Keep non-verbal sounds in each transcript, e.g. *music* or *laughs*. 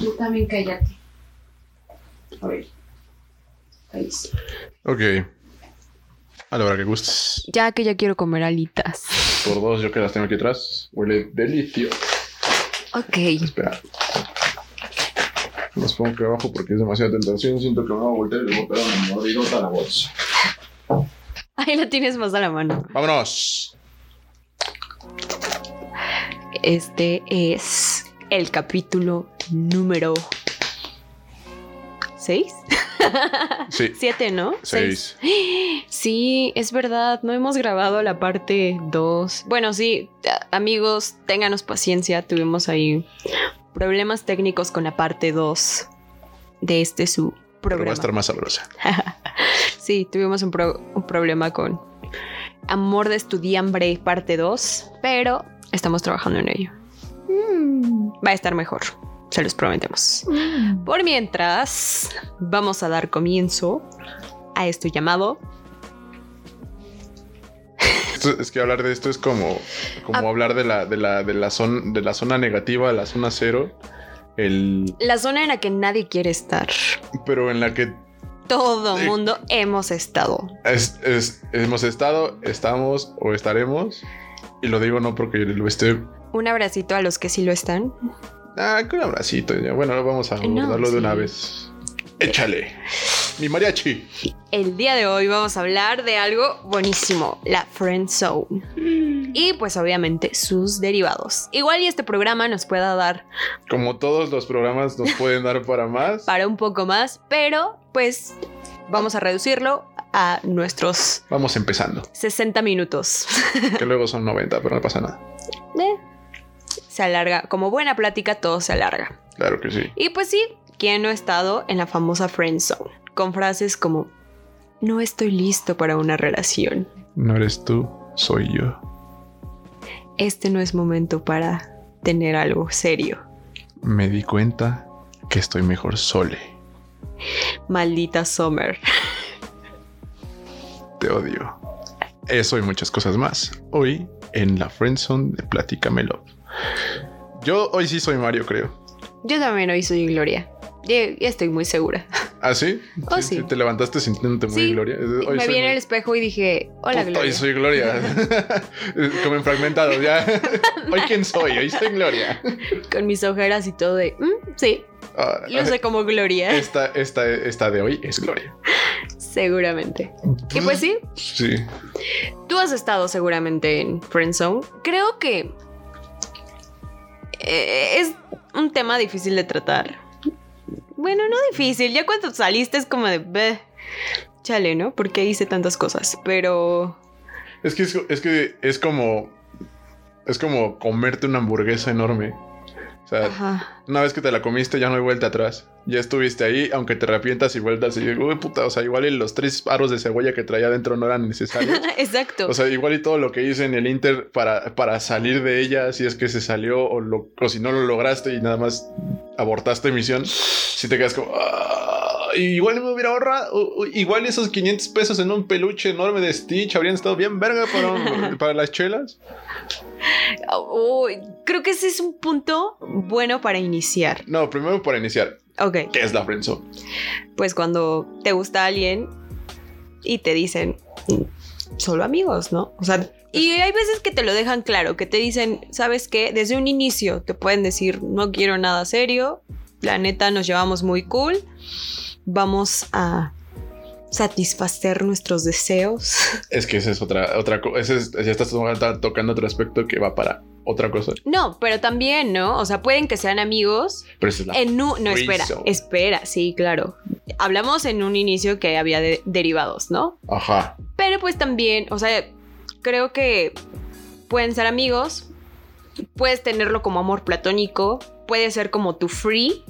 Tú también cállate. A ver. Ahí sí. Ok. A la hora que gustes. Ya que ya quiero comer alitas. Por dos, yo que las tengo aquí atrás. Huele delicioso. Ok. Espera. Las pongo aquí abajo porque es demasiada tentación. Siento que me voy a voltear y le voy a pegar una mordidota a la bolsa. Ahí la tienes más a la mano. ¡Vámonos! Este es el capítulo número 6. Sí. *laughs* 7, ¿no? Seis. *gasps* Sí, es verdad, no hemos grabado la parte 2. Bueno, sí, amigos, ténganos paciencia, tuvimos ahí problemas técnicos con la parte 2 de este su Pero va a programa. estar más sabrosa. *laughs* Sí, tuvimos un, pro- un problema con Amor de Estudiambre parte 2, pero estamos trabajando en ello. Va a estar mejor, se los prometemos. Por mientras, vamos a dar comienzo a esto llamado Esto- es que hablar de esto es como, como Ah. hablar de la, de, la, de, la zona, de la zona negativa, la zona cero. El, la zona en la que nadie quiere estar. pero en la que Todo mundo hemos estado. es- es- hemos estado, estamos o estaremos. Y lo digo no porque lo esté. Un abracito a los que sí lo están. Ah, con un abracito. Bueno, vamos a No, abordarlo de una sí. vez. Échale. Mi mariachi. El día de hoy vamos a hablar de algo buenísimo, la Friend Zone. Y pues obviamente sus derivados. Igual y este programa nos pueda dar Como todos los programas nos pueden dar para más. *laughs* para un poco más, pero pues vamos a reducirlo a nuestros Vamos empezando. 60 minutos. Que luego son 90, pero no pasa nada. Eh, se alarga, como buena plática todo se alarga. Claro que sí. Y pues sí, ¿quién no ha estado en la famosa Friend Zone? Con frases como, no estoy listo para una relación. No eres tú, soy yo. Este no es momento para tener algo serio. Me di cuenta que estoy mejor sole. Maldita Summer. Te odio. Eso y muchas cosas más. Hoy en la Friendzone de Platícamelo. Yo hoy sí soy Mario, creo. Yo también hoy soy Gloria. Ya, ya estoy muy segura. *laughs* ¿Ah, sí? Oh, sí. Te levantaste sintiéndote muy Sí. Gloria. Hoy Me vi en muy- el espejo y dije, hola Gloria. Hoy soy Gloria. *laughs* *laughs* Como en fragmentado, ya. Hoy quién soy, hoy soy Gloria. Con mis ojeras y todo de, "Mm, sí, Ah, lo sé como Gloria. esta, esta, esta de hoy es Gloria. Seguramente. Y pues sí, Sí. Tú has estado seguramente en Friendzone. Creo que eh, es un tema difícil de tratar. Bueno, no difícil. Ya cuando saliste es como de... "Beh, Chale, ¿no? Porque hice tantas cosas. Pero... Es que es que es como. Es como comerte una hamburguesa enorme. Sea, Ajá. una vez que te la comiste, ya no hay vuelta atrás. Ya estuviste ahí, aunque te arrepientas y vueltas y digo, uy, puta, o sea, igual y los tres aros de cebolla que traía adentro no eran necesarios. *laughs* Exacto. O sea, igual y todo lo que hice en el Inter para, para salir de ella, si es que se salió o, lo, o si no lo lograste y nada más abortaste misión, si te quedas como... "Ah", igual me hubiera ahorrado, igual esos 500 pesos en un peluche enorme de Stitch habrían estado bien verga para, *laughs* para las chelas. Creo que ese es un punto bueno para iniciar. No, primero para iniciar, Ok. ¿qué es la friendzone? Pues cuando te gusta alguien y te dicen "Mm, solo amigos, ¿no? O sea, y hay veces que te lo dejan claro, que te dicen, ¿sabes qué? Desde un inicio te pueden decir, no quiero nada serio, la neta nos llevamos muy cool, vamos a satisfacer nuestros deseos. *laughs* Es que esa es otra, otra cosa, es- ya estás to- tocando otro aspecto que va para otra cosa. No, pero también, ¿no? O sea, pueden que sean amigos Pero esa es la... en un... No, espera, espera, sí, claro. Hablamos en un inicio que había de- derivados, ¿no? Ajá. Pero pues también, o sea, creo que pueden ser amigos, puedes tenerlo como amor platónico, puede ser como tu free,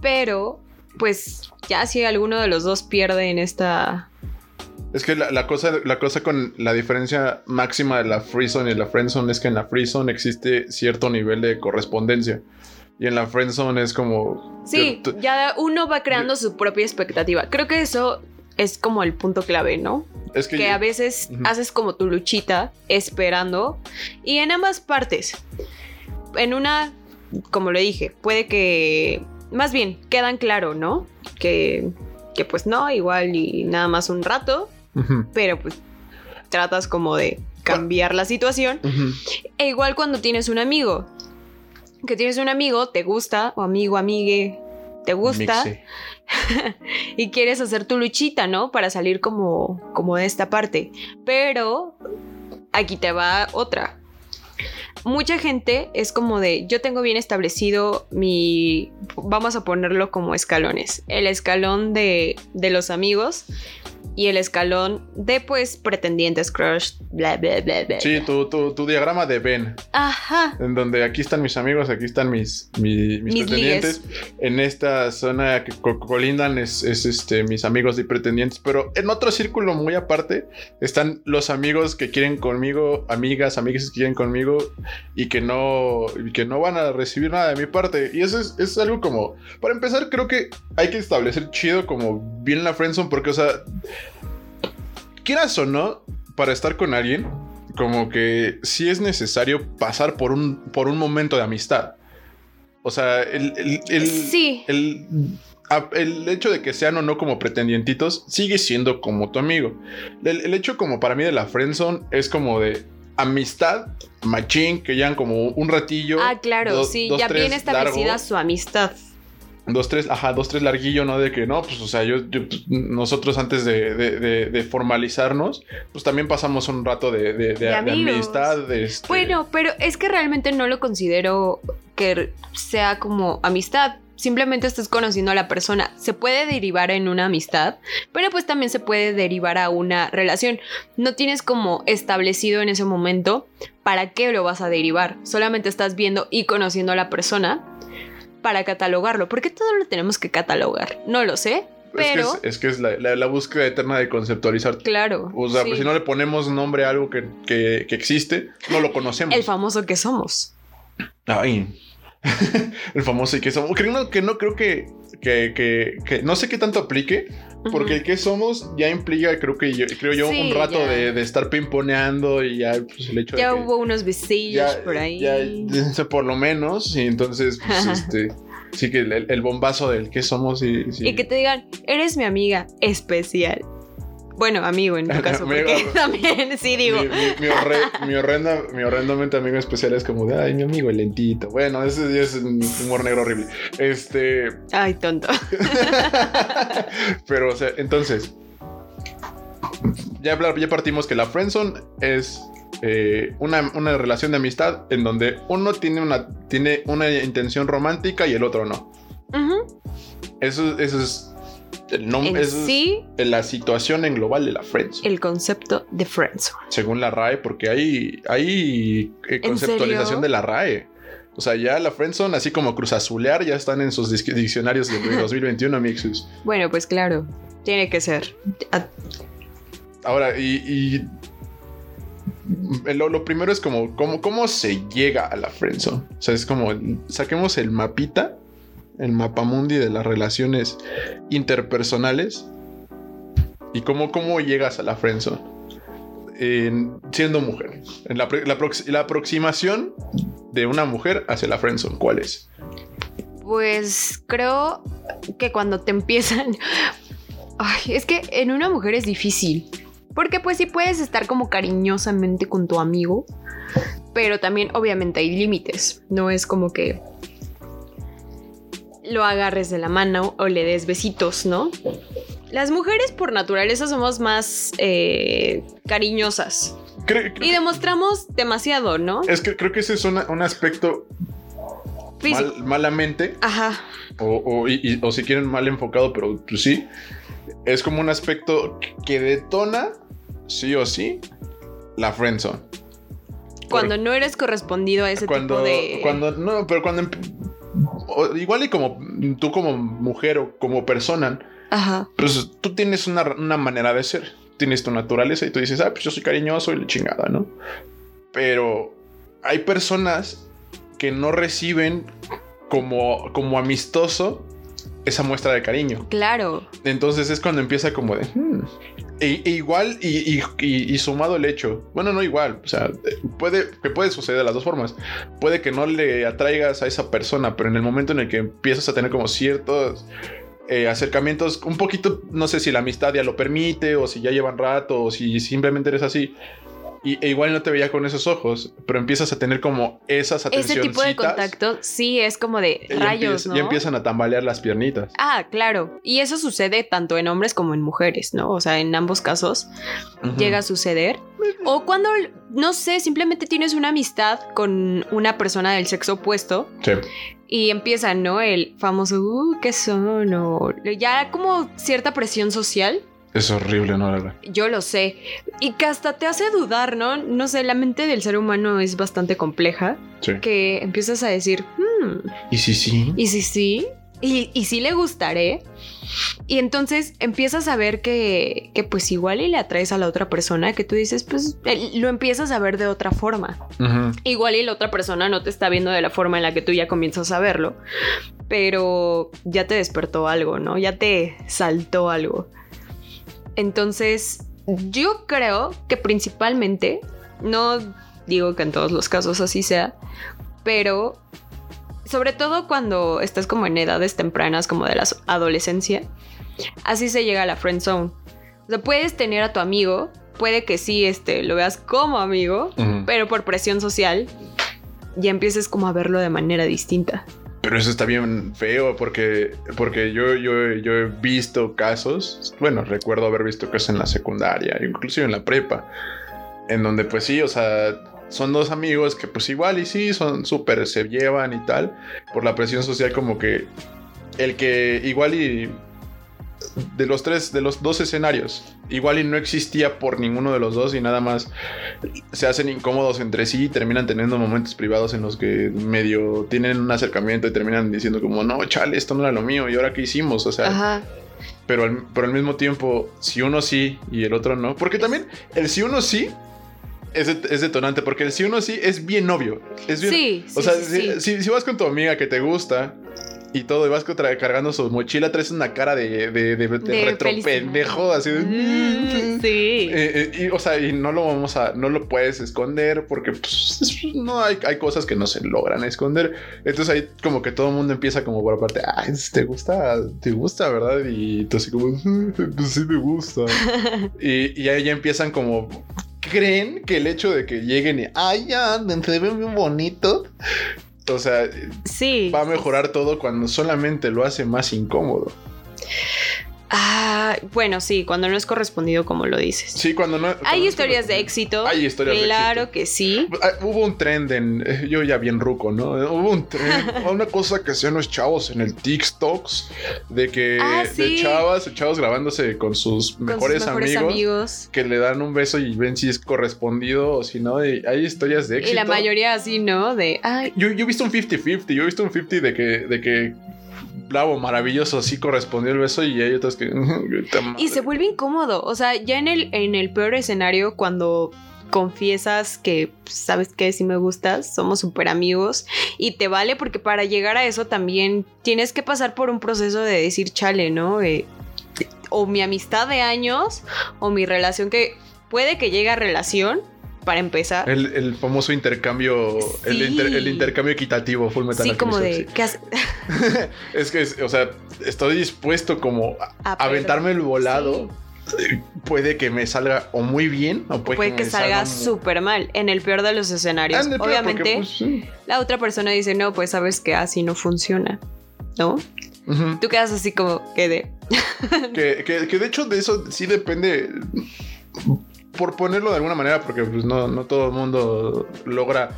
pero pues ya si alguno de los dos pierde en esta... Es que la, la cosa, la cosa con la diferencia máxima de la freezone y la friendzone es que en la freezone existe cierto nivel de correspondencia. Y en la friendzone es como... Sí, ya uno va creando su propia expectativa. Creo que eso es como el punto clave, ¿no? es que, que yo- a veces haces como tu luchita esperando y en ambas partes. En una como lo dije, puede que, más bien, quedan claro, ¿no? Que, que pues no, igual y nada más un rato, pero pues tratas como de cambiar la situación. E igual cuando tienes un amigo, que tienes un amigo, te gusta, o amigo, amigue, te gusta, *laughs* y quieres hacer tu luchita, ¿no? Para salir como, como de esta parte. Pero aquí te va otra. Mucha gente es como de, yo tengo bien establecido mi, vamos a ponerlo como escalones, el escalón de, de los amigos y el escalón de pues pretendientes, crush, bla, bla, bla, bla. Sí, tu, tu, tu diagrama de Ben, Ajá. en donde aquí están mis amigos, aquí están mis, mi- mis, Mis pretendientes. En esta zona que co- colindan es, es, este, mis amigos y pretendientes, pero en otro círculo muy aparte están los amigos que quieren conmigo, amigas, amigas que quieren conmigo y que no, y que no van a recibir nada de mi parte. Y eso es, es algo como, para empezar, creo que hay que establecer chido como bien la friendzone, porque, o sea, quieras o no, para estar con alguien, como que sí es necesario pasar por un, por un momento de amistad. O sea, el, el, el- sí. el, el hecho de que sean o no como pretendientitos sigue siendo como tu amigo. El, hecho como para mí de la friendzone es como de amistad, machín, que llevan como un ratillo. Ah, claro, dos- sí, dos, ya bien establecida largo. su amistad. Dos, tres, ajá, dos, tres larguillo, ¿no? De que no, pues, o sea, yo, yo, pues, nosotros antes de, de- de- de formalizarnos, pues también pasamos un rato de, amistad. este- Bueno, pero es que realmente no lo considero que sea como amistad. Simplemente estás conociendo a la persona. Se puede derivar en una amistad, pero pues también se puede derivar a una relación. No tienes como establecido en ese momento para qué lo vas a derivar. Solamente estás viendo y conociendo a la persona para catalogarlo. ¿Por qué todo lo tenemos que catalogar? No lo sé, es que pero es, es que es la, la- la búsqueda eterna de conceptualizar. claro. O sea, sí. pues si no le ponemos nombre a algo que, que- que existe, no lo conocemos. El famoso que somos. Ay. *laughs* el famoso y que somos. Creo que no creo que, que, que, que- No sé qué tanto aplique. Porque el que somos ya implica, creo que yo, creo yo, Sí, un rato de, de estar pimponeando y ya pues, el hecho Ya de que hubo unos besillos ya, por ahí. ya, *laughs* por lo menos. Y entonces, pues, este. Sí que el, el bombazo del que somos y. sí. Y que te digan, eres mi amiga especial. Bueno, amigo en tu *laughs* caso, porque *laughs* también sí digo. Mi, mi, mi horre- *laughs* mi horrenda, mi horrendamente amigo especial es como de ay, mi amigo el lentito. Bueno, ese es un humor negro horrible. Este. Ay, tonto. Pero, o sea, entonces. Ya, ya partimos que la friendzone es eh, una, una relación de amistad en donde uno tiene una, tiene una intención romántica y el otro no. Ujú. Eso, eso es el En nombre, sí, es la situación en global de la friendzone. el concepto de friendzone. según la RAE, porque hay, hay eh, ¿En conceptualización de la RAE. O sea, ya la friendzone, así como cruzazulear, ya están en sus diccionarios de *laughs* 2021, amigos. Bueno, pues claro, tiene que ser. Ah, Ahora, y, y lo, lo primero es como, ¿cómo, cómo se llega a la friendzone? O sea, es como, saquemos el mapita, el mapamundi de las relaciones interpersonales y cómo, cómo llegas a la friendzone. En- siendo mujer. La, la aproximación de una mujer hacia la friendzone, ¿cuál es? Pues creo que cuando te empiezan. Ay, es que en una mujer es difícil. Porque pues sí puedes estar como cariñosamente con tu amigo. Pero también obviamente hay límites. No es como que lo agarres de la mano o le des besitos, ¿no? Las mujeres por naturaleza somos más eh, cariñosas. Y demostramos demasiado, ¿no? es que creo que ese es una- un aspecto mal- malamente Ajá. o, o- y- y- o si quieren mal enfocado, pero pues sí, es como un aspecto que detona, sí o sí, la friendzone. Cuando no eres correspondido a ese Cuando, tipo de. cuando, no, pero cuando, emp- o igual y como tú como mujer o como persona, Ajá. pues tú tienes una, una manera de ser, tienes tu naturaleza y tú dices, ah, pues yo soy cariñoso y la chingada, ¿no? Pero hay personas que no reciben como, como amistoso esa muestra de cariño. Claro. Entonces es cuando empieza como de, "Hmm, E, igual y sumado el hecho, bueno, no igual, o sea, puede que puede suceder de las dos formas. Puede que no le atraigas a esa persona, pero en el momento en el que empiezas a tener como ciertos eh, acercamientos, un poquito, no sé si la amistad ya lo permite o si ya llevan rato o si simplemente eres así. Y, e igual no te veía con esos ojos, pero empiezas a tener como esas Ese atenciones. tipo de contacto sí es como de rayos, ¿no? Ya empiezan a tambalear las piernitas. Ah, claro. Y eso sucede tanto en hombres como en mujeres, ¿no? O sea, en ambos casos llega a suceder. O cuando, no sé, simplemente tienes una amistad con una persona del sexo opuesto Sí. y empieza, ¿no? El famoso, uh, ¿qué son? O ya como cierta presión social. Es horrible, ¿no? La verdad. Yo lo sé. Y que hasta te hace dudar, ¿no? No sé, la mente del ser humano es bastante compleja. Sí. Que empiezas a decir, hmm, Y sí, sí. ¿y si sí? ¿Y, y sí le gustaré? Y entonces empiezas a ver que, que pues igual y le atraes a la otra persona, que tú dices, pues lo empiezas a ver de otra forma. Igual y la otra persona no te está viendo de la forma en la que tú ya comienzas a verlo, pero ya te despertó algo, ¿no? Ya te saltó algo. Entonces, yo creo que principalmente, no digo que en todos los casos así sea, pero sobre todo cuando estás como en edades tempranas como de la adolescencia, así se llega a la friend zone. O sea, puedes tener a tu amigo, puede que sí este, lo veas como amigo, pero por presión social ya empieces como a verlo de manera distinta. Pero eso está bien feo porque, porque yo, yo, yo he visto casos, bueno, recuerdo haber visto casos en la secundaria, inclusive en la prepa, en donde pues sí, o sea, son dos amigos que pues igual y sí, son súper, se llevan y tal, por la presión social como que el que igual y de los tres, de los dos escenarios, igual y no existía por ninguno de los dos y nada más se hacen incómodos entre sí y terminan teniendo momentos privados en los que medio tienen un acercamiento y terminan diciendo como, no, chale, esto no era lo mío y ahora qué hicimos, o sea, Ajá. pero al, pero al mismo tiempo, si uno sí y el otro no, porque también el si uno sí es, det- es detonante, porque el si uno sí es bien obvio, es bien, Sí, o sí, sea, sí. si- si vas con tu amiga que te gusta y todo, y vas cargando su mochila, traes una cara de, de, de, de De retropendejo, así de... Mm, sí. Eh, eh, y, o sea, y no lo vamos a, no lo puedes esconder porque pues, es- *laughs* no hay, hay cosas que no se logran esconder. Entonces ahí como que todo el mundo empieza como por aparte, ay, te gusta, te gusta, ¿verdad? Y tú así como, pues sí me gusta. *laughs* y, y ahí ya empiezan como, creen que el hecho de que lleguen y, ay, ya, se ve bien bonito. O sea, Sí. va a mejorar todo cuando solamente lo hace más incómodo. Ah, bueno, sí, cuando no es correspondido como lo dices. Sí, cuando no. cuando Hay no historias de éxito. Hay historias de Claro éxito. que sí. Ah, Hubo un trend en. eh, Yo ya bien ruco, ¿no? Hubo un trend. *laughs* una cosa que hacían los chavos en el TikToks. De que. Ah, De chavas, chavos grabándose con sus Con mejores, sus mejores amigos, amigos. Que le dan un beso y ven si es correspondido o si no. y hay historias de éxito. Y la mayoría así, ¿no? De, ay, Yo, yo he visto un 50-50. Yo he visto un 50 de que. De que Bravo, maravilloso, sí correspondió el beso y hay otras que. *laughs* Y se vuelve incómodo. O sea, ya en el, en el peor escenario, cuando confiesas que sabes que si me gustas, somos súper amigos y te vale porque para llegar a eso también tienes que pasar por un proceso de decir chale, ¿no? Eh, o mi amistad de años o mi relación que puede que llegue a relación para empezar. El, el famoso intercambio, el, Sí. inter- el intercambio equitativo, Full Metal Sí, como de sí. ¿qué hace? Es que, es- o sea, estoy dispuesto como a A aventarme el volado. Sí. Puede que me salga o muy bien o puede, Puede que me salga muy- súper mal en el peor de los escenarios. peor, Obviamente, porque, pues, sí. la otra persona dice, no, pues sabes que así no funciona, ¿no? Ujú. Tú quedas así como que de... que, que- que de hecho de eso sí depende. Por ponerlo de alguna manera, porque pues, no, no todo el mundo logra,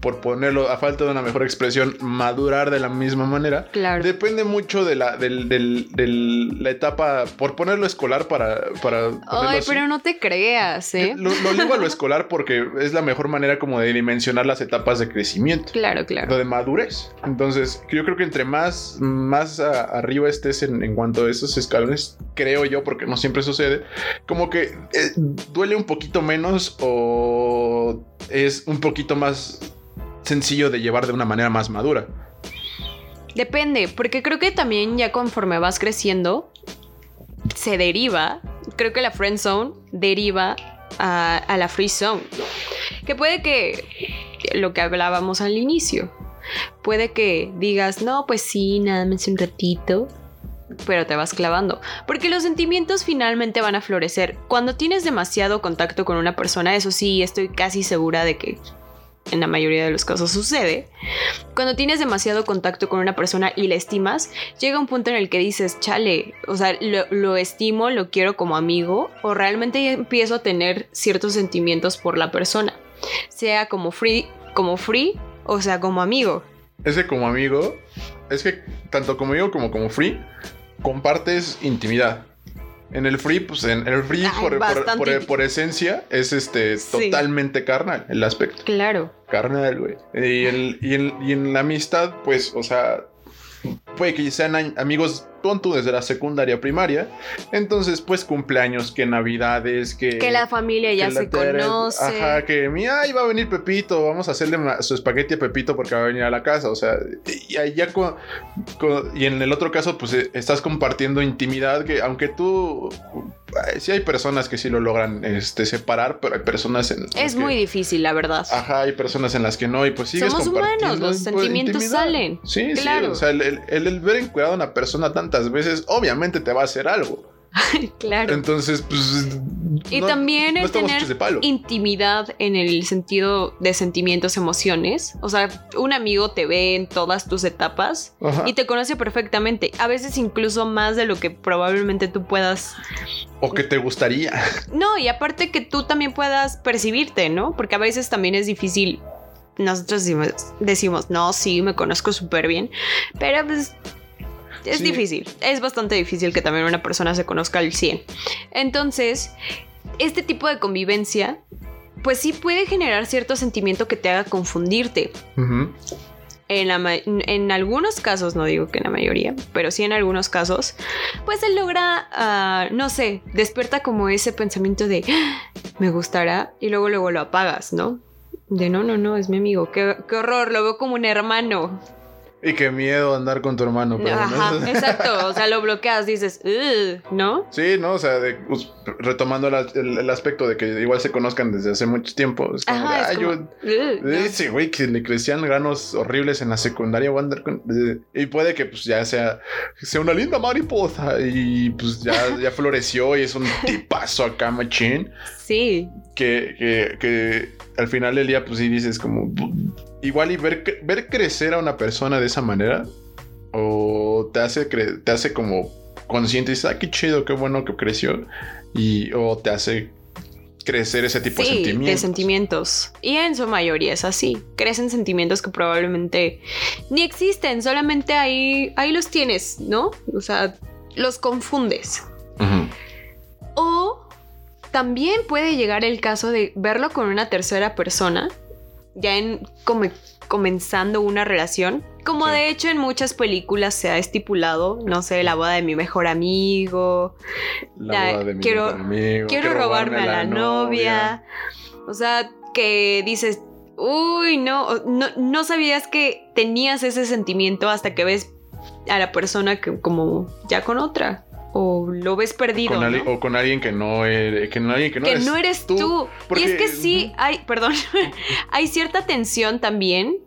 por ponerlo a falta de una mejor expresión, madurar de la misma manera. Claro. Depende mucho de la, del, del- del- la etapa, por ponerlo escolar para... para Ay, así. pero no te creas, ¿eh? Lo, lo ligo a lo *laughs* escolar porque es la mejor manera como de dimensionar las etapas de crecimiento. Claro, Lo claro. de madurez. Entonces, yo creo que entre más, más a- arriba estés en, en cuanto a esos escalones, creo yo, porque no siempre sucede, como que eh, duele un poquito menos o es un poquito más sencillo de llevar de una manera más madura. Depende, porque creo que también ya conforme vas creciendo, se deriva creo que la friend zone deriva a, a la free zone. Que puede que lo que hablábamos al inicio. Puede que digas, no, pues sí, nada más un ratito, pero te vas clavando. Porque los sentimientos finalmente van a florecer. Cuando tienes demasiado contacto con una persona, eso sí, estoy casi segura de que en la mayoría de los casos sucede. Cuando tienes demasiado contacto con una persona y la estimas, llega un punto en el que dices, chale, o sea, lo, estimo, lo quiero como amigo, o realmente empiezo a tener ciertos sentimientos por la persona. Sea como free, como free, o sea, como amigo. Ese como amigo, es que tanto como amigo como como free, compartes intimidad. En el free, pues en el free Ay, por, por- por- esencia es este Sí. totalmente carnal el aspecto. Claro. Carnal, güey. Y, el- y y en la amistad, pues, o sea, puede que sean amigos tú desde la secundaria primaria. Entonces, pues, cumpleaños, que navidades, que... Que la familia ya se conoce. Ajá, que mira, ahí va a venir Pepito, vamos a hacerle su espagueti a Pepito porque va a venir a la casa. O sea, y ahí ya y en el otro caso, pues eh, estás compartiendo intimidad que, aunque tú. eh, Sí hay personas que sí lo logran este, separar, pero hay personas en. Es que- muy difícil, la verdad. Ajá, hay personas en las que no, y pues sigues Somos compartiendo. humanos, los pues, sentimientos intimidad. salen. Sí, Claro. sí. O sea, el, el- el- el ver encuadrado a una persona tantas veces, obviamente te va a hacer algo. *laughs* claro. Entonces, pues. Y no- también no el tener intimidad en el sentido de sentimientos, emociones. O sea, un amigo te ve en todas tus etapas Ajá. y te conoce perfectamente. A veces incluso más de lo que probablemente tú puedas. O que te gustaría. No, y aparte que tú también puedas percibirte, ¿no? Porque a veces también es difícil. Nosotros decimos, decimos, no, sí, me conozco súper bien. Pero pues es Sí. difícil. Es bastante difícil que también una persona se conozca al 100. Entonces, este tipo de convivencia, pues sí puede generar cierto sentimiento que te haga confundirte. En, la en algunos casos, no digo que en la mayoría, pero sí en algunos casos, pues él logra, ah, no sé, despierta como ese pensamiento de, "Ah, me gustará, y luego luego lo apagas, ¿no? De no, no, no, es mi amigo, qué, qué horror, lo veo como un hermano. Y qué miedo andar con tu hermano. Pero Ajá, ¿no? *laughs* exacto, o sea, lo bloqueas, dices, ¿no? Sí, ¿no? O sea, de- pues, retomando la- el, el aspecto de que igual se conozcan desde hace mucho tiempo. Es como, Ajá, de, es "Ah, como, yo-. Ese güey que le crecían granos horribles en la secundaria voy a andar con- y puede que pues ya sea, sea una linda mariposa y pues ya, ya floreció y es un *laughs* tipazo acá machín Sí, que, que, que al final del día pues sí dices como igual y ver, ver crecer a una persona de esa manera o te hace, cre- te hace como consciente y dices, ah, qué chido, qué bueno que creció y o te hace crecer ese tipo de sentimientos. de sentimientos. Y en su mayoría es así. Crecen sentimientos que probablemente ni existen, solamente ahí, ahí los tienes, ¿no? O sea, los confundes. O también puede llegar el caso de verlo con una tercera persona, ya en come- comenzando una relación. Como Sí. de hecho en muchas películas se ha estipulado, no sé, la boda de mi mejor amigo, La boda de mi quiero- mejor amigo, quiero robarme a la novia. O sea, que dices, uy, no, no, no sabías que tenías ese sentimiento hasta que ves a la persona que como ya con otra. O lo ves perdido. Con ¿no? o con alguien que no eres, que no, alguien que no que eres, no eres tú. porque- Y es que sí, hay, perdón, *laughs* hay cierta tensión también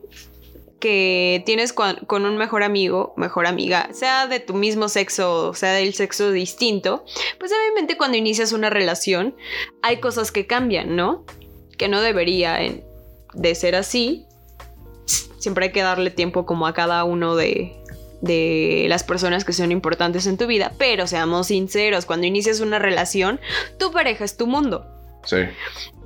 que tienes con, con un mejor amigo, mejor amiga, sea de tu mismo sexo, sea del sexo distinto, pues obviamente cuando inicias una relación hay cosas que cambian, ¿no? Que no debería de ser así. Siempre hay que darle tiempo como a cada uno de, de las personas que son importantes en tu vida, pero seamos sinceros, cuando inicias una relación, tu pareja es tu mundo. Sí.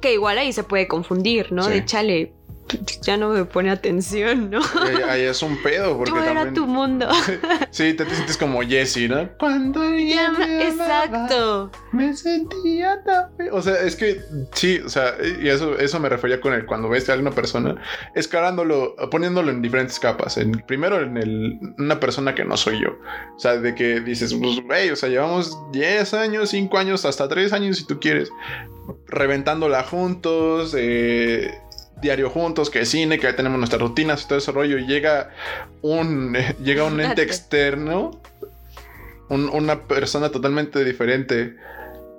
Que igual ahí se puede confundir, ¿no? Sí. De chale, *laughs* ya no me pone atención, ¿no? Ahí, es un pedo porque Yo era también tu mundo. *laughs* sí te, te sientes como Jessie, ¿no? Cuando ella me amaba, Exacto. me sentía tan o sea es que sí o sea y eso eso me refería con el cuando ves a una persona escalándolo poniéndolo en diferentes capas en primero en el una persona que no soy yo o sea de que dices pues güey o sea llevamos 10 años 5 años hasta 3 años si tú quieres reventándola juntos eh, diario juntos, que cine, que ya tenemos nuestras rutinas y todo ese rollo, y llega un, *laughs* llega un ente externo, un- una persona totalmente diferente,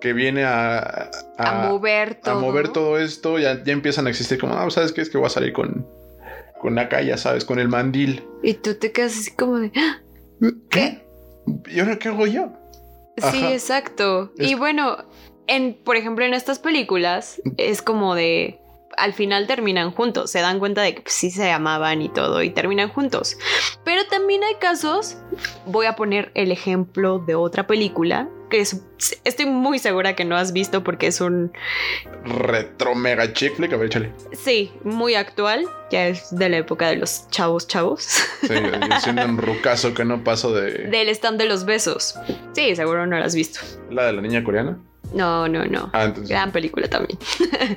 que viene a, A mover todo. a mover todo esto, ya, ya empiezan a existir como, ah, ¿sabes qué? Es que voy a salir con, con acá, ya sabes, con el mandil. Y tú te quedas así como de. "Ah, ¿Qué? ¿Y ahora qué hago yo? Sí, exacto. Es- Y bueno, en, por ejemplo, en estas películas es como de. Al final terminan juntos, se dan cuenta de que pues, sí se amaban y todo y terminan juntos. Pero también hay casos, voy a poner el ejemplo de otra película que es- estoy muy segura que no has visto porque es un, Retro mega chick flick, a ver, échale. sí, muy actual, ya es de la época de los chavos chavos, Sí, yo siendo un rucazo que no paso de del stand de los besos. Sí, seguro no lo has visto. la de la niña coreana. No, no, no. Ah, entonces. Gran película también.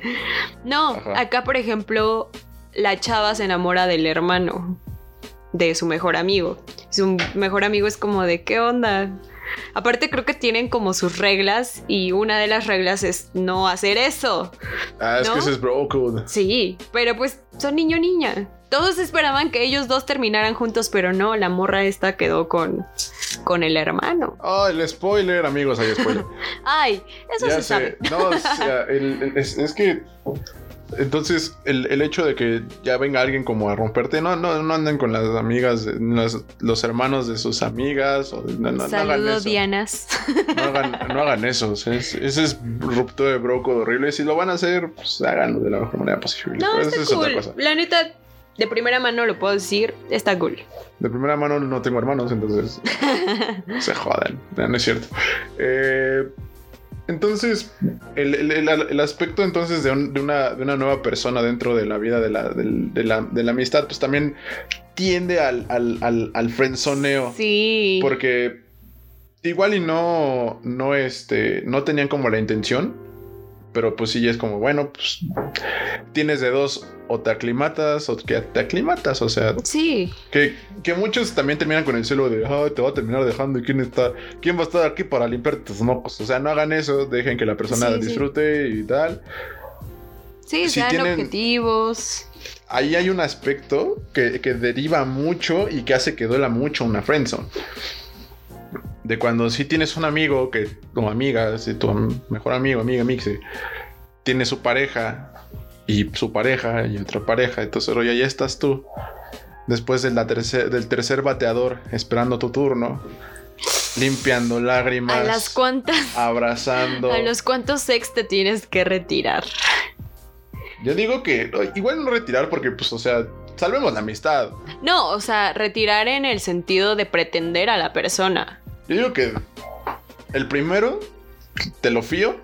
*laughs* no, Ajá. acá por ejemplo, la chava se enamora del hermano de su mejor amigo. Su mejor amigo es como de qué onda. Aparte creo que tienen como sus reglas y una de las reglas es no hacer eso. Ah, es ¿no? que ese es bro code. Sí, pero pues son niño niña. Todos esperaban que ellos dos terminaran juntos, pero no, la morra esta quedó con, con el hermano. Ah, el spoiler, amigos, hay spoiler. *laughs* Ay, eso ya se sé. sabe. No, o sea, *laughs* el- el- es, es que. Entonces, el, el hecho de que ya venga alguien como a romperte, no, no, no anden con las amigas, los, los hermanos de sus amigas. O, no, no, no hagan Saludos. Dianas. No hagan, *laughs* no hagan eso. o sea, es- ese es ruptura de broco horrible. Si lo van a hacer, pues háganlo de la mejor manera posible. No, Pero está eso es otra cosa. La neta, de primera mano lo puedo decir, está cool. De primera mano no tengo hermanos, entonces *laughs* se jodan. No, no es cierto. Eh, entonces, el, el- aspecto entonces de, un- de una, de una nueva persona dentro de la vida de la, de la, de la amistad, pues también tiende al, al, al, al friendzoneo. Sí. Porque igual y no, no, este, no tenían como la intención. Pero pues sí, es como, bueno, pues tienes de dos, o te aclimatas o que te aclimatas. O sea, Sí. que, que muchos también terminan con el celo de, "Ay, te va a terminar dejando y quién está, quién va a estar aquí para limpiar tus mocos. O sea, no hagan eso, dejen que la persona Sí, sí. disfrute y tal. Sí, Si sean tienen- objetivos. Ahí hay un aspecto que, que deriva mucho y que hace que duela mucho una friendzone. De cuando si tienes un amigo que, o amiga, si tu mejor amigo, amiga, mixe, tiene su pareja y su pareja y otra pareja, entonces oye, ya estás tú. Después de la tercer- del tercer bateador, esperando tu turno, limpiando lágrimas, A las cuantas. *laughs* abrazando. A los cuantos sex te tienes que retirar. Yo digo que igual no retirar porque, pues, o sea, salvemos la amistad. No, o sea, retirar en el sentido de pretender a la persona. Yo digo que el primero te lo fío.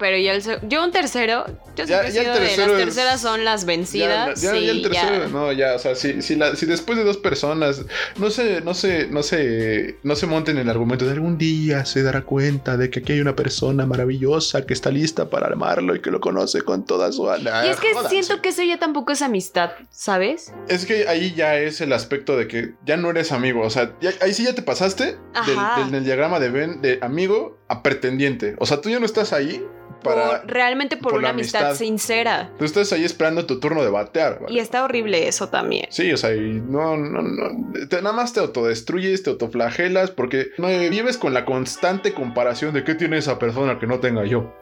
Pero ya el yo un tercero, yo Ya- siempre he ya el sido de tercero las es- terceras son las vencidas. ya, ya sí, el tercero, no, ya, o sea, si, si, la- si después de dos personas no se, no se, no se, no se monten en el argumento de algún día se dará cuenta de que aquí hay una persona maravillosa que está lista para armarlo y que lo conoce con toda su alma. Y es que siento que eso ya tampoco es amistad, ¿sabes? Es que ahí ya es el aspecto de que ya no eres amigo. O sea, ahí sí ya te pasaste del, del- del diagrama de Ben de amigo a pretendiente. O sea, tú ya no estás ahí para. Por- realmente por, por una amistad, amistad. sincera. Tú estás ahí esperando tu turno de batear. ¿vale? Y está horrible eso también. Sí, o sea, y no, no, no. te- nada más te autodestruyes, te autoflagelas porque no vives con la constante comparación de qué tiene esa persona que no tenga yo.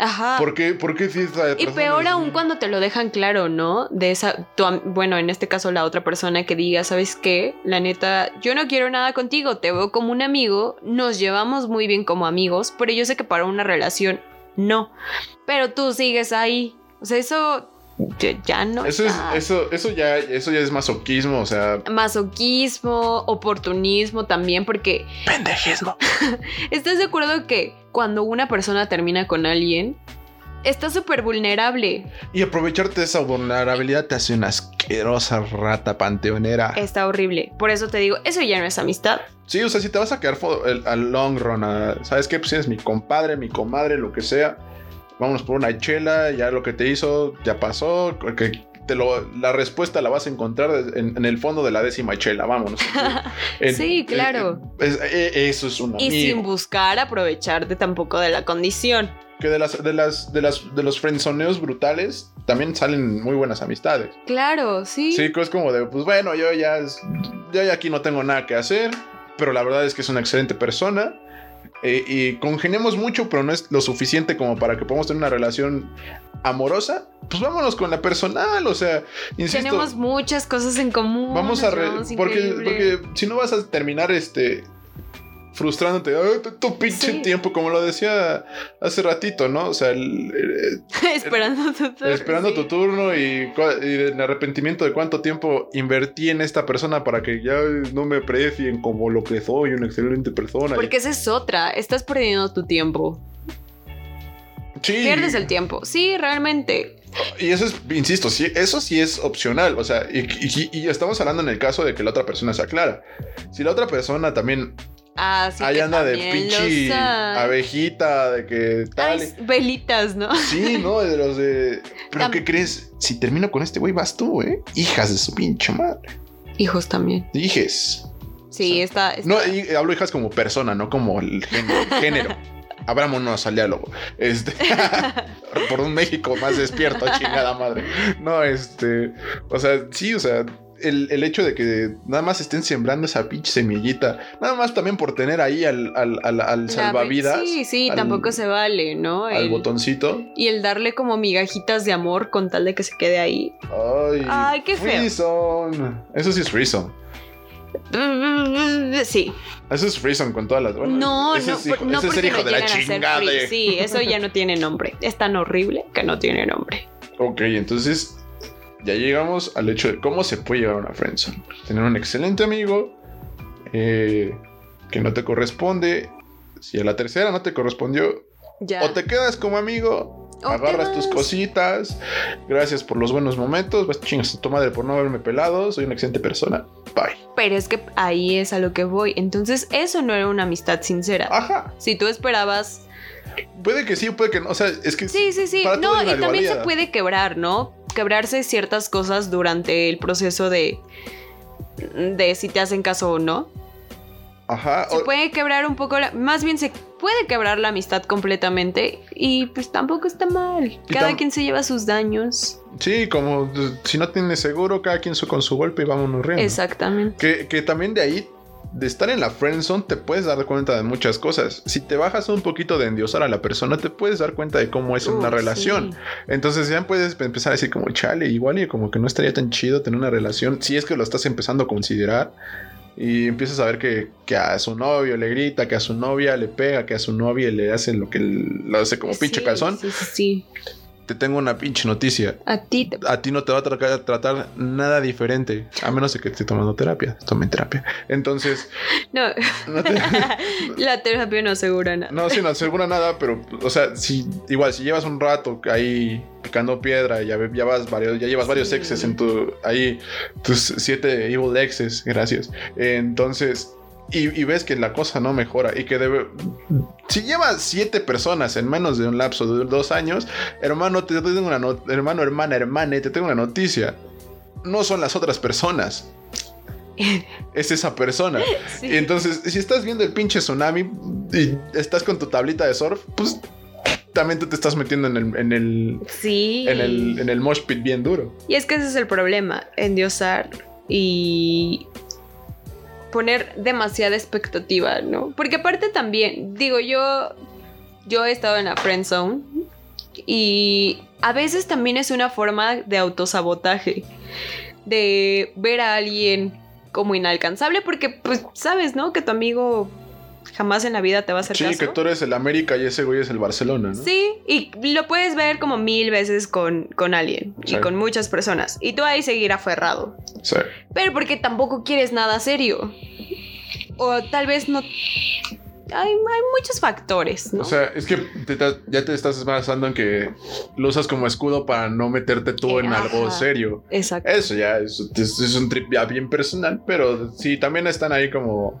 Ajá. ¿Por qué, por qué si esa Y peor es- aún cuando te lo dejan claro, ¿no? De esa, tu bueno, en este caso la otra persona que diga, ¿sabes qué? La neta, yo no quiero nada contigo, te veo como un amigo, nos llevamos muy bien como amigos, pero yo sé que para una relación no. Pero tú sigues ahí. O sea, eso ya, no. Eso es, eso, eso ya, eso ya es masoquismo, o sea, Masoquismo, oportunismo también, porque pendejismo. *laughs* ¿estás de acuerdo que cuando una persona termina con alguien, está súper vulnerable? Y aprovecharte de esa vulnerabilidad te hace una asquerosa rata panteonera. Está horrible. Por eso te digo, eso ya no es amistad. Sí, o sea, si te vas a quedar al long run, a- ¿sabes qué? Pues eres mi compadre, mi comadre, lo que sea. Vámonos por una chela, ya lo que te hizo ya pasó. Que te lo, la respuesta la vas a encontrar en, en el fondo de la décima chela, vámonos. *laughs* En- Sí, claro. en- es- e- eso es un Y sin buscar aprovecharte tampoco de la condición. Que de las, de las, de las, de los friendzoneos brutales también salen muy buenas amistades. Claro, sí. Sí, es como de, pues bueno, yo ya, yo ya aquí no tengo nada que hacer, pero la verdad es que es una excelente persona eh, y congeniamos mucho, pero no es lo suficiente como para que podamos tener una relación amorosa, pues vámonos con la personal, o sea, insisto. Tenemos muchas cosas en común. Vamos a... re- porque, porque si no vas a terminar este frustrándote, "Ay, tu, pinche Sí. tiempo, como lo decía hace ratito, ¿no? O sea, el- el- *laughs* esperando tu turno. esperando sí. tu turno y, el arrepentimiento de cuánto tiempo invertí en esta persona para que ya no me aprecien como lo que soy, una excelente persona. Porque esa es otra. Estás perdiendo tu tiempo. sí, Pierdes el tiempo. Sí, realmente. Y eso es, insisto, sí, eso sí es opcional. O sea, y, y- y estamos hablando en el caso de que la otra persona sea clara. Si la otra persona también Ah, sí. ahí anda de pinche abejita, de que tal. Ay, velitas, ¿no? Sí, ¿no? De los de. ¿Pero Tam- qué crees? Si termino con este güey, vas tú, ¿eh? Hijas de su pinche madre. Hijos también. Dijes. Sí, está. está- No, y hablo hijas como persona, no como el género. género. Abrámonos al diálogo. Este. *laughs* por un México más despierto, chingada madre. No, este. O sea, sí, o sea. El, el hecho de que nada más estén sembrando esa pinche semillita, nada más también por tener ahí al, al, al- salvavidas, Sí, sí, tampoco se vale, ¿no? al El- botoncito. Y el darle como migajitas de amor con tal de que se quede ahí. Ay, Ay, qué feo. Freezone. Eso sí es Freezone. Sí. Eso es Freezone con todas las. bueno, no, ese no, es hijo, no ese es ser hijo de la chingada. Sí, eso ya no tiene nombre. Es tan horrible que no tiene nombre. Ok, entonces ya llegamos al hecho de cómo se puede llegar a una friendzone. Tener un excelente amigo eh, que no te corresponde. Si a la tercera no te correspondió, Ya. o te quedas como amigo, O agarras tus cositas. Gracias por los buenos momentos. Vas chingas a tu madre por no haberme pelado. Soy una excelente persona. Bye. Pero es que ahí es a lo que voy. Entonces, eso no era una amistad sincera. Ajá. Si tú esperabas. Puede que sí, puede que no. O sea, es que Sí, sí, sí. No, y también se puede quebrar, ¿no? Quebrarse ciertas cosas durante el proceso de. de si te hacen caso o no. Ajá. Se o- puede quebrar un poco, la- más bien se puede quebrar la amistad completamente y pues tampoco está mal. Cada tam- quien se lleva sus daños. Sí, como si no tienes seguro, cada quien su- con su golpe y vámonos riendo. Exactamente. Que, que también de ahí, de estar en la friendzone, te puedes dar cuenta de muchas cosas. Si te bajas un poquito de endiosar a la persona, te puedes dar cuenta de cómo es una relación. sí. Entonces ya puedes empezar a decir como, chale, igual y como que no estaría tan chido tener una relación, si es que lo estás empezando a considerar. Y empiezas a ver que, que a su novio le grita, que a su novia le pega, que a su novia le hace lo que lo hace como pinche Sí, calzón. Sí, sí, sí. Te tengo una pinche noticia. A ti te... A ti no te va a tratar, tratar nada diferente, a menos de que esté tomando terapia. Tomen terapia. Entonces, *laughs* No. no te, *laughs* la terapia no asegura nada. No, sí, no asegura nada, pero, o sea, si igual, si llevas un rato ahí picando piedra, ya, ya vas varios, ya llevas varios Sí. exes en tu, ahí, tus siete evil exes, gracias. Entonces, y, y ves que la cosa no mejora y que debe, si llevas siete personas en menos de un lapso de dos años, hermano, te, te tengo una no- hermano, hermana, hermane, te tengo una noticia. No son las otras personas. *laughs* Es esa persona. Sí. Y entonces, si estás viendo el pinche tsunami y estás con tu tablita de surf, pues también tú te estás metiendo en el, en el, Sí. en el, en el mosh pit bien duro. Y es que ese es el problema, endiosar y poner demasiada expectativa, ¿no? Porque aparte también, digo, yo, yo he estado en la friend zone y a veces también es una forma de autosabotaje, de ver a alguien como inalcanzable, porque pues sabes, ¿no? Que tu amigo jamás en la vida te va a hacer Sí, caso. que tú eres el América y ese güey es el Barcelona, ¿no? Sí, y lo puedes ver como mil veces con, con alguien Sí. y con muchas personas. Y tú ahí seguir aferrado. Sí. Pero porque tampoco quieres nada serio. O tal vez no... Hay, hay muchos factores, ¿no? O sea, es que te ya te estás basando en que lo usas como escudo para no meterte tú Eh, en algo ajá. serio. Exacto. Eso ya es, es- es un trip ya bien personal, pero sí, también están ahí como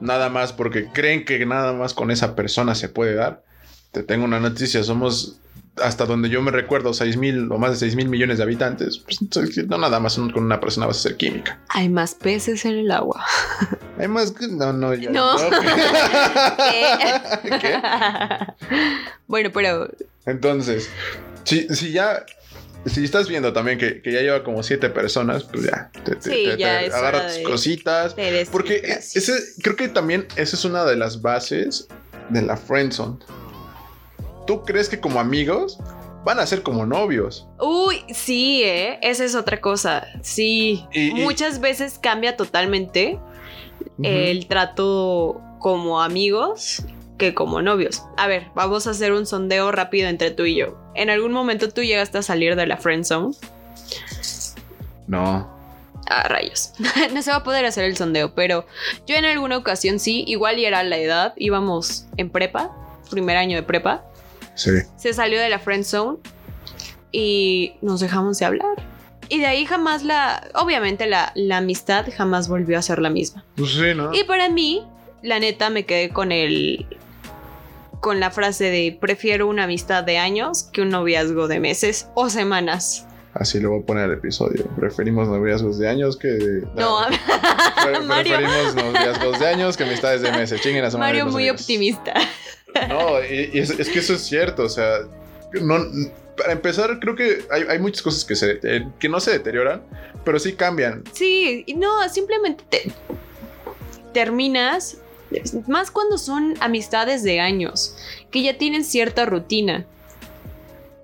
nada más porque creen que nada más con esa persona se puede dar. Te tengo una noticia, somos hasta donde yo me recuerdo 6 mil o más de 6 mil millones de habitantes. Pues, entonces, no nada más con una persona vas a hacer química. Hay más peces en el agua. *laughs* Hay más. No, no, ya. No. ¿Qué? *laughs* ¿Qué? bueno, pero... Entonces, si, si ya si estás viendo también que, que ya lleva como siete personas, pues ya, te, te- Sí, te- ya te es agarra tus de- cositas. Porque desfiltras. ese, creo que también esa es una de las bases de la friendzone. ¿Tú crees que como amigos van a ser como novios? Uy, sí, ¿eh? Esa es otra cosa. Sí. Y- y- Muchas veces cambia totalmente el trato como amigos que como novios. A ver, vamos a hacer un sondeo rápido entre tú y yo. ¿En algún momento tú llegaste a salir de la friend zone? No. Ah, rayos. *laughs* no se va a poder hacer el sondeo, pero yo en alguna ocasión sí, igual y era la edad, íbamos en prepa, primer año de prepa, Sí. se salió de la friend zone y nos dejamos de hablar. Y de ahí jamás la, obviamente la, la amistad jamás volvió a ser la misma. Pues sí, ¿no? Y para mí, la neta, me quedé con el, con la frase de prefiero una amistad de años que un noviazgo de meses o semanas. Así le voy a poner el episodio. Preferimos noviazgos de años que. No, *laughs* Pre- Mario. Preferimos noviazgos de años que amistades de meses. Chinguen a su Mario muy amigos. optimista. *laughs* No, y, y es, es que eso es cierto. O sea, no, para empezar, creo que hay, hay muchas cosas que, se, eh, que no se deterioran, pero sí cambian. Sí, no, simplemente te- terminas, más cuando son amistades de años, que ya tienen cierta rutina.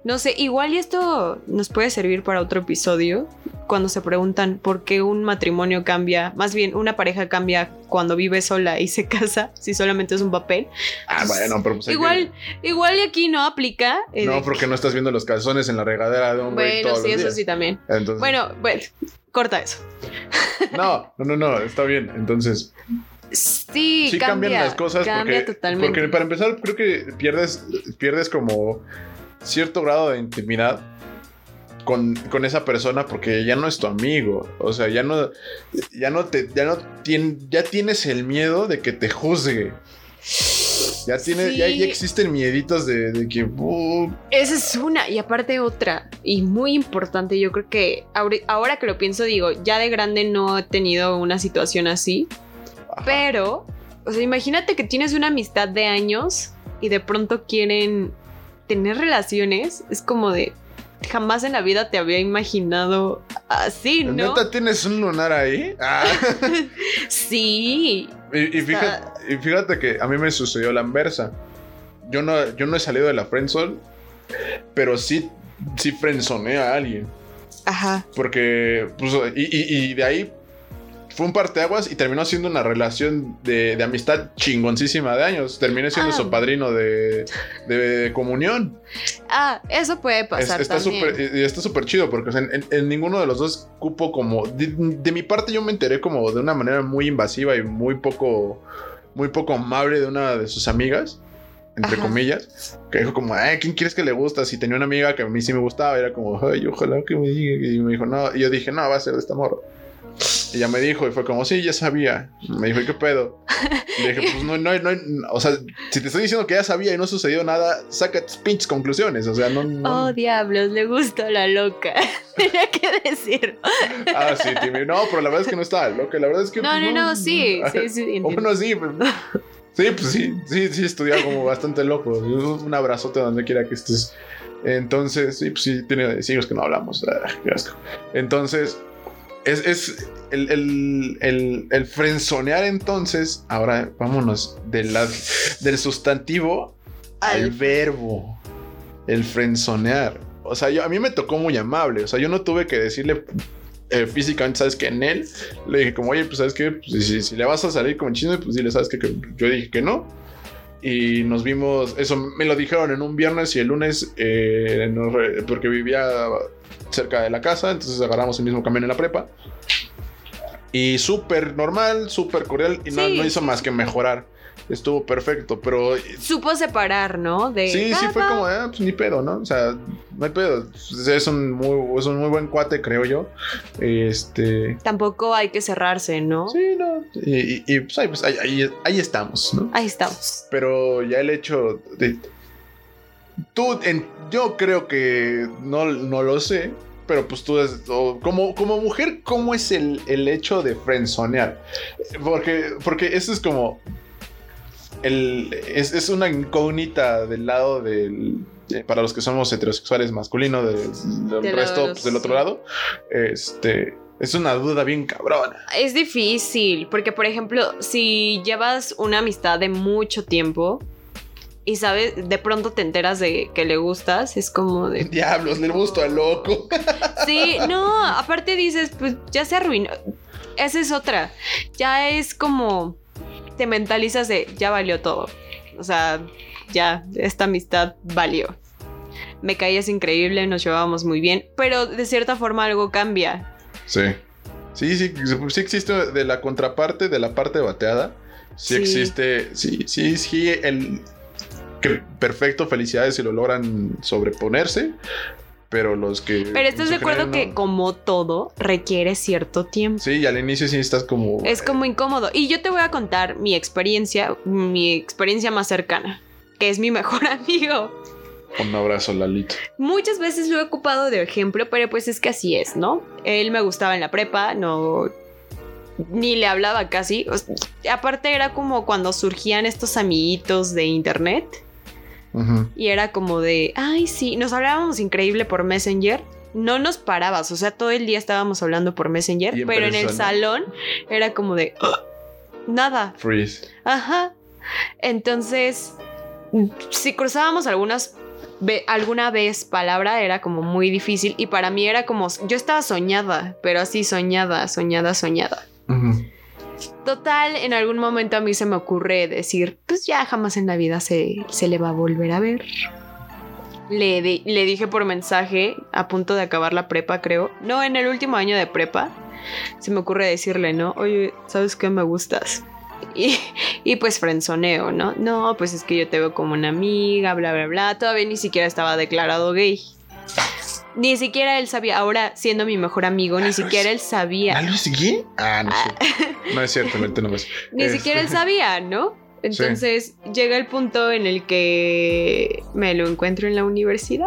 No sé, igual y esto nos puede servir para otro episodio, cuando se preguntan por qué un matrimonio cambia, más bien una pareja cambia cuando vive sola y se *laughs* casa, si solamente es un papel. Ah, bueno, pero pues igual, igual y aquí no aplica. que- eh, No, porque no estás viendo los calzones en la regadera de un bueno, todos sí, los eso días. sí también. Entonces, Bueno, bueno, corta eso. No, no, no, no, está bien. Entonces, Sí, sí cambia, cambian las cosas Cambia porque, totalmente. porque para empezar creo que pierdes, pierdes como cierto grado de intimidad con, con esa persona porque ya no es tu amigo. O sea, ya no, ya no te, ya no tien- ya tienes el miedo de que te juzgue. Ya tiene, Sí. ya, ya existen mieditos de, de que Esa es una. Y aparte otra. Y muy importante. Yo creo que ahora que lo pienso, digo, ya de grande no he tenido una situación así. Ajá. Pero, o sea, imagínate que tienes una amistad de años y de pronto quieren tener relaciones. Es como de. Jamás en la vida te había imaginado así, ¿no? ¿Neta tienes un lunar ahí? Ah. *laughs* Sí. Y, y fíjate, y fíjate que a mí me sucedió la inversa. Yo no, yo no he salido de la friendzone, pero sí, sí friendzoneé a alguien. Ajá. Porque, pues, y, y- y de ahí fue un parteaguas y terminó siendo una relación de, de amistad chingoncísima de años. Terminé siendo Ah. su padrino de, de comunión. Ah, eso puede Es- pasar está también. súper está súper chido porque sea, en, en ninguno de los dos cupo como de, de mi parte yo me enteré como de una manera muy invasiva y muy poco muy poco amable de una de sus amigas entre Ajá. comillas que dijo como ay quién quieres que le gusta si tenía una amiga que a mí sí me gustaba era como ay ojalá que me diga y me dijo no y yo dije no va a ser de esta morra y ya me dijo y fue como sí ya sabía me dijo "¿Y qué pedo y le dije pues no no no o sea si te estoy diciendo que ya sabía y no sucedió nada saca tus pinches conclusiones o sea no, no Oh, diablos, le gusta la loca. *laughs* Tenía que decir. Ah, sí, Timmy. No, pero la verdad es que no estaba loca. La verdad es que. No, pues, no, no, sí, sí, sí. O. Bueno, sí. pero- Sí, pues sí, sí, sí, estudiaba como bastante loco. Un abrazote donde quiera que estés. Entonces, sí, pues sí, tiene siglos que no hablamos. Ah, qué asco. Entonces, es, es el, el, el, el frenzonear entonces. Ahora vámonos de la, del sustantivo al Al- verbo. El frenzonear. O sea, yo, a mí me tocó muy amable. O sea, yo no tuve que decirle eh, físicamente, ¿sabes que En él le dije como, oye, pues ¿sabes qué? Pues, si, si le vas a salir con chisme, pues dile, ¿sabes qué? Que yo dije que no. Y nos vimos, eso me lo dijeron en un viernes y el lunes, eh, nos re- porque vivía cerca de la casa, entonces agarramos el mismo camión en la prepa. Y súper normal, súper cordial, y no, Sí, no hizo más que mejorar. Estuvo perfecto, pero Supo separar, ¿no? De. Sí, sí, "Ah, fue va". como, ah, pues ni pedo, ¿no? O sea, no hay pedo. Es un muy, es un muy buen cuate, creo yo. Este. Tampoco hay que cerrarse, ¿no? Sí, no. Y, y- y, pues, ahí, pues, ahí, ahí- ahí estamos, ¿no? Ahí estamos. Pero ya el hecho de. Tú, en- yo creo que no, no lo sé. Pero pues tú, es- como, como mujer, ¿cómo es el, el hecho de frenzonear? Porque, porque eso es como. El, es, es una incógnita del lado del, para los que somos heterosexuales masculinos, del, resto, los- pues, del otro sí. lado, este, es una duda bien cabrona. Es difícil, porque por ejemplo, si llevas una amistad de mucho tiempo y sabes, de pronto te enteras de que le gustas, es como de... *laughs* Diablos, le gusto al loco. *laughs* Sí, no, aparte dices, pues ya se arruinó. Esa es otra. Ya es como te mentalizas de ya valió todo. O sea, ya esta amistad valió. Me caías increíble, nos llevábamos muy bien, pero de cierta forma algo cambia. Sí. Sí, sí, sí existe de la contraparte, de la parte bateada. Sí, Sí. existe, sí, sí, sí, el que perfecto, felicidades si lo logran sobreponerse, pero los que... Pero estás de acuerdo que como todo requiere cierto tiempo. Sí, y al inicio sí estás como... Es como incómodo. Y yo te voy a contar mi experiencia, mi experiencia más cercana, que es mi mejor *laughs* amigo. Un abrazo, Lalito. Muchas veces lo he ocupado de ejemplo, pero pues es que así es, ¿no? Él me gustaba en la prepa, no... Ni le hablaba casi. O sea, aparte era como cuando surgían estos amiguitos de internet. Y era como de, ay, sí, nos hablábamos increíble por Messenger. No nos parabas, o sea, todo el día estábamos hablando por Messenger, en pero en el salón era como de, "Ugh", nada, Freeze. Ajá. Entonces, si cruzábamos algunas alguna vez palabra era como muy difícil y para mí era como yo estaba soñada, pero así soñada, soñada, soñada. Ujú. Total, en algún momento a mí se me ocurre decir, pues ya jamás en la vida se, se le va a volver a ver. Le, le dije por mensaje, a punto de acabar la prepa, creo. No, en el último año de prepa, se me ocurre decirle, ¿no? Oye, ¿sabes qué me gustas? Y, y pues frenzoneo, ¿no? No, pues es que yo te veo como una amiga, bla, bla, bla. Todavía ni siquiera estaba declarado gay. Ni siquiera él sabía, ahora siendo mi mejor amigo, ni siquiera él sabía. ¿Ah, Luis Gui? Ah, no cierto. *laughs* No es cierto, no. Ni Este, siquiera él sabía, ¿no? Entonces llega el punto en el que me lo encuentro en la universidad.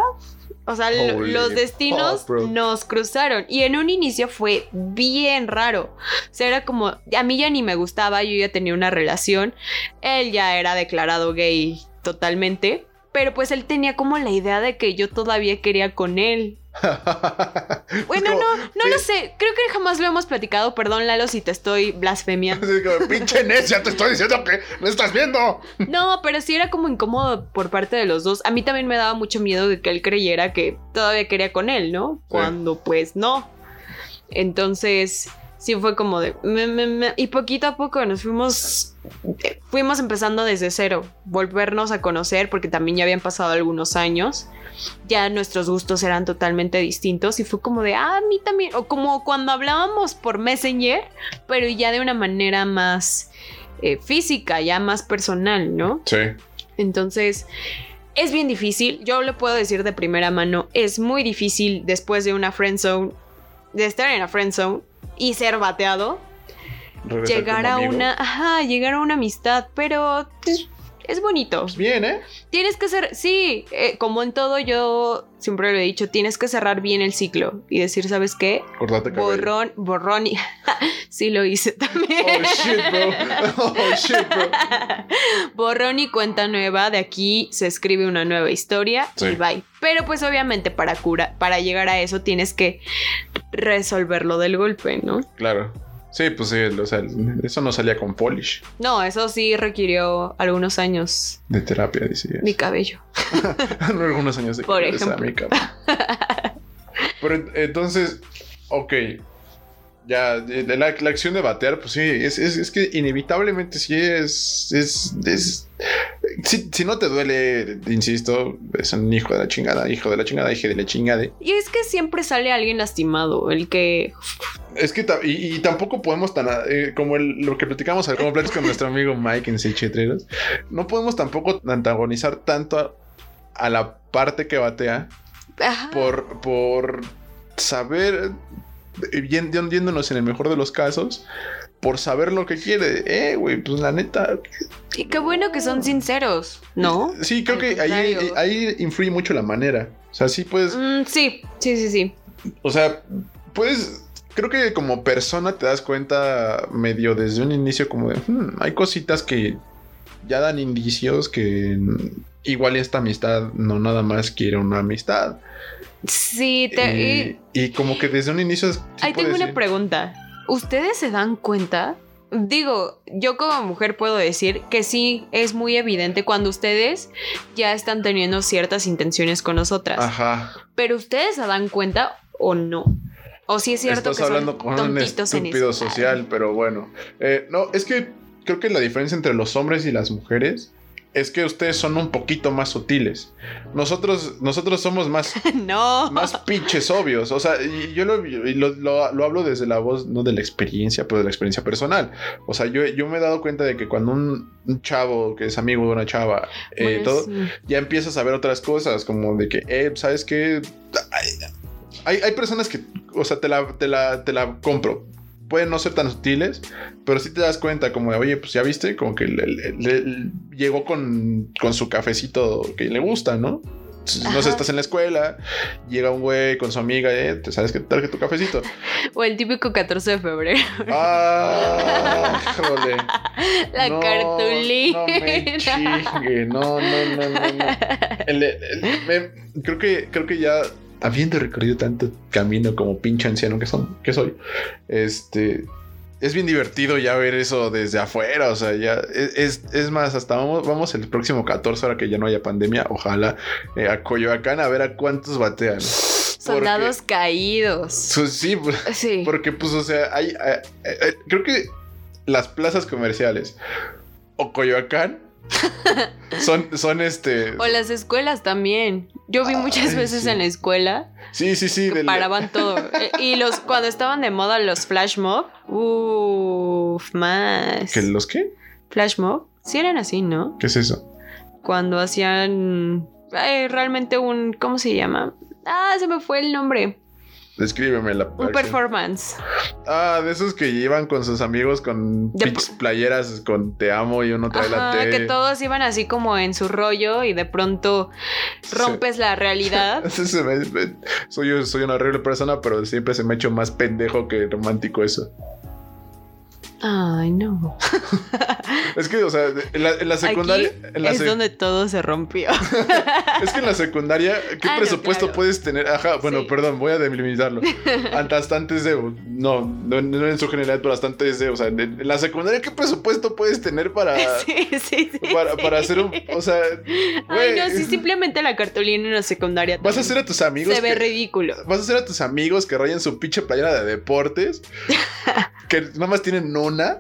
O sea, lo- Holy los destinos fuck, nos cruzaron. Y en un inicio fue bien raro. O sea, era como, a mí ya ni me gustaba, yo ya tenía una relación. Él ya era declarado gay totalmente. Pero pues él tenía como la idea de que yo todavía quería con él. *laughs* Bueno, como- no, no lo sé. Creo que jamás lo hemos platicado. Perdón, Lalo, si te estoy blasfemiando. Pinche necia, te estoy diciendo que no estás viendo. *laughs* No, pero sí era como incómodo por parte de los dos. A mí también me daba mucho miedo de que él creyera que todavía quería con él, ¿no? Cuando pues no. Entonces, sí fue como de... me, me, me. Y poquito a poco nos fuimos... eh, Fuimos empezando desde cero, volvernos a conocer porque también ya habían pasado algunos años. Ya nuestros gustos eran totalmente distintos y fue como de, ah, a mí también, o como cuando hablábamos por Messenger, pero ya de una manera más eh, física, ya más personal, ¿no? Sí. Entonces, es bien difícil, yo lo puedo decir de primera mano, es muy difícil después de una friend zone, de estar en la friend zone y ser bateado, Regresar llegar a una, ajá, llegar a una amistad, pero pues, es bonito. Pues bien, ¿eh? Tienes que ser, sí, eh, como en todo yo siempre lo he dicho, tienes que cerrar bien el ciclo y decir, ¿sabes qué? Cortate. Borrón, borrón y... *laughs* sí lo hice también. Oh shit, bro. *laughs* Oh shit, bro. Borrón y cuenta nueva, de aquí se escribe una nueva historia Sí. y bye. Pero pues obviamente para cura, para llegar a eso tienes que resolverlo del golpe, ¿no? Claro. Sí, pues sí, o sea, eso no salía con polish No, eso sí requirió algunos años de terapia, dice. mi cabello. *laughs* Algunos años de Por ejemplo. mi cama. Pero en- entonces, ok. Ya, de la, la acción de batear, pues sí, es, es- es que inevitablemente sí es. es, es- si, si no te duele, insisto, es un hijo de la chingada, hijo de la chingada, hijo de la chingada. Y es que siempre sale alguien lastimado, el que... Es que y, y tampoco podemos tan eh, como el- lo que platicamos como platicamos con nuestro amigo Mike en Seychetreros, no podemos tampoco antagonizar tanto a, a la parte que batea Ajá. por, por saber, eh, yéndonos en el mejor de los casos, por saber lo que quiere. Eh, güey, pues la neta. Y qué bueno que son sinceros, ¿no? Sí, creo Al que ahí, contrario. ahí influye mucho la manera. O sea, sí puedes, Mm, sí, sí, sí, sí. o sea, puedes. Creo que como persona te das cuenta medio desde un inicio como de, "Hmm, hay cositas que ya dan indicios que igual esta amistad no nada más quiere una amistad. Sí, te, y, y como que desde un inicio... sí ahí tengo una pregunta. ¿Ustedes se dan cuenta? Digo, yo como mujer puedo decir que sí es muy evidente cuando ustedes ya están teniendo ciertas intenciones con nosotras. Ajá. Pero ustedes se dan cuenta o no. O sí es cierto Estás que hablando son con un estúpido social, pero bueno. Eh, no, es que creo que la diferencia entre los hombres y las mujeres es que ustedes son un poquito más sutiles. Nosotros, nosotros somos más, *laughs* no. más pinches obvios. O sea, yo lo, lo, lo- lo hablo desde la voz, no de la experiencia, pero de la experiencia personal. O sea, yo, yo me he dado cuenta de que cuando un, un chavo que es amigo de una chava, eh, Bueno, todo, sí. ya empiezas a ver otras cosas, como de que, eh, ¿sabes qué? Hay, hay, hay personas que, o sea, te la, te, la, te la compro. Pueden no ser tan sutiles, pero sí te das cuenta como de, oye, pues ya viste, como que le- le- le- llegó con, con su cafecito que le gusta, ¿no? No sé, estás en la escuela, llega un güey con su amiga, eh, te sabes que te traje tu cafecito. *laughs* O el típico 14 de febrero. ¡Ah! ¡Jole! *laughs* La No, cartulina. No me chingue, no, no, no, no. no. El- el- me- creo que creo que ya habiendo recorrido tanto camino como pinche anciano que son que soy, este es bien divertido ya ver eso desde afuera, o sea, ya es, es- más, hasta vamos, vamos el próximo 14 ahora que ya no haya pandemia, ojalá eh, a Coyoacán a ver a cuántos batean. Soldados caídos. Pues, sí, pues, Sí. porque, pues, o sea, hay. eh, eh, creo que las plazas comerciales o Coyoacán son, son este. O las escuelas también. Yo vi muchas Ay, veces sí. en la escuela Sí, sí, sí. que del- paraban todo. *laughs* Y los cuando estaban de moda los flash mob, uff, más. ¿Que los qué? Flash mob, sí eran así, ¿no? ¿Qué es eso? Cuando hacían realmente un, ¿cómo se llama? Ah, se me fue el nombre. Descríbeme la. Un performance. Ah, de esos que llevan con sus amigos con De- playeras con te amo y uno trae la Ajá, T. que todos iban así como en su rollo y de pronto rompes la realidad. *laughs* Soy, soy una horrible persona, pero siempre se me ha hecho más pendejo que romántico eso. Ay, no. *laughs* Es que, o sea, en la, en la secundaria. Aquí en la es sec- donde todo se rompió. *laughs* Es que en la secundaria, ¿qué Ah, no, presupuesto claro. puedes tener? Ajá, bueno, Sí. perdón, voy a delimitarlo. Hasta *laughs* hasta antes de. No, no, no en su generalidad, pero hasta antes de. O sea, en, en la secundaria, ¿qué presupuesto puedes tener para. Sí, sí, sí. Para, sí. para hacer un. O sea. Ay, no, sí, simplemente la cartulina en la secundaria. Vas a hacer a tus amigos. Se ve que- ridículo. Vas a hacer a tus amigos que rayan su pinche playera de deportes. que nada más tienen una.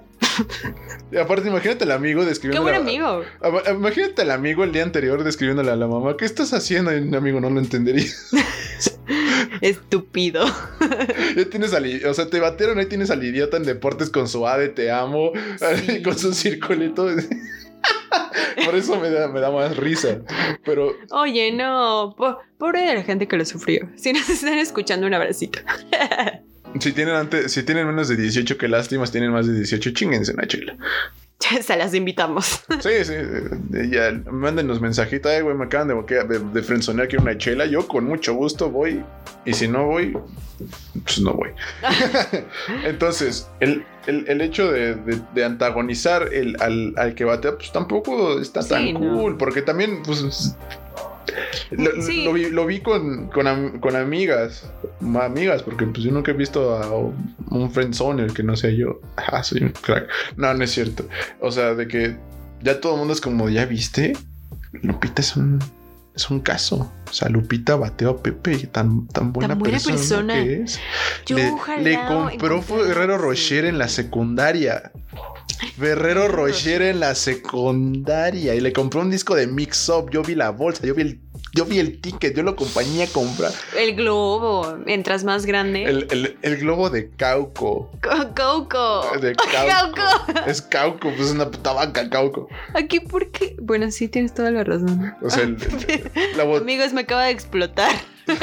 Y aparte, imagínate al amigo Qué describiendo. buen amigo. Ama- Imagínate al amigo el día anterior describiéndole a la mamá, ¿qué estás haciendo? Y un amigo no lo entendería. *laughs* Estúpido. ya tienes al, o sea, te batieron, ahí tienes al idiota en deportes con su ade, te amo, Sí. *laughs* con su circulito. *laughs* Por eso me da, me da más risa. Pero Oye, no. po- Pobre de la gente que lo sufrió. Si nos están escuchando, un abracito. Si tienen antes, si tienen menos de 18, qué lástima, si tienen más de 18, chinguense una chela. *laughs* Se las invitamos. Sí, sí, ya, mándenos mensajitos, ay, güey, me acaban de, de, de frenzonear que una chela. Yo con mucho gusto voy. Y si no voy, pues no voy. *laughs* *laughs* Entonces, el, el- el hecho de, de- de antagonizar el, al, al que batea, pues tampoco está Sí, tan no. cool. Porque también, pues. Lo, Sí. lo vi, lo vi con, con, am- con amigas, amigas, porque pues yo nunca he visto a un friendzoner que no sea yo. *laughs* Ah, soy un crack. No, no es cierto. O sea, de que ya todo el mundo es como, ¿ya viste? Lupita es un, es un caso. O sea, Lupita bateó a Pepe, tan, tan buena, buena persona, persona. que es. Yo le, compró Ferrero sí. Rocher en la secundaria. Ferrero Rocher en la secundaria y le compró un disco de Mix Up. Yo vi la bolsa, yo vi el, yo vi el ticket, yo lo acompañé a comprar. El globo, mientras más grande. El, el- el globo de Cauco. Co- Coco. De *laughs* Cauco. Cauco. Es Cauco, pues es una puta vaca, Cauco. Aquí, ¿por qué? Bueno, sí, tienes toda la razón. O sea, el- la *laughs* Amigos, me acaba de explotar. *laughs*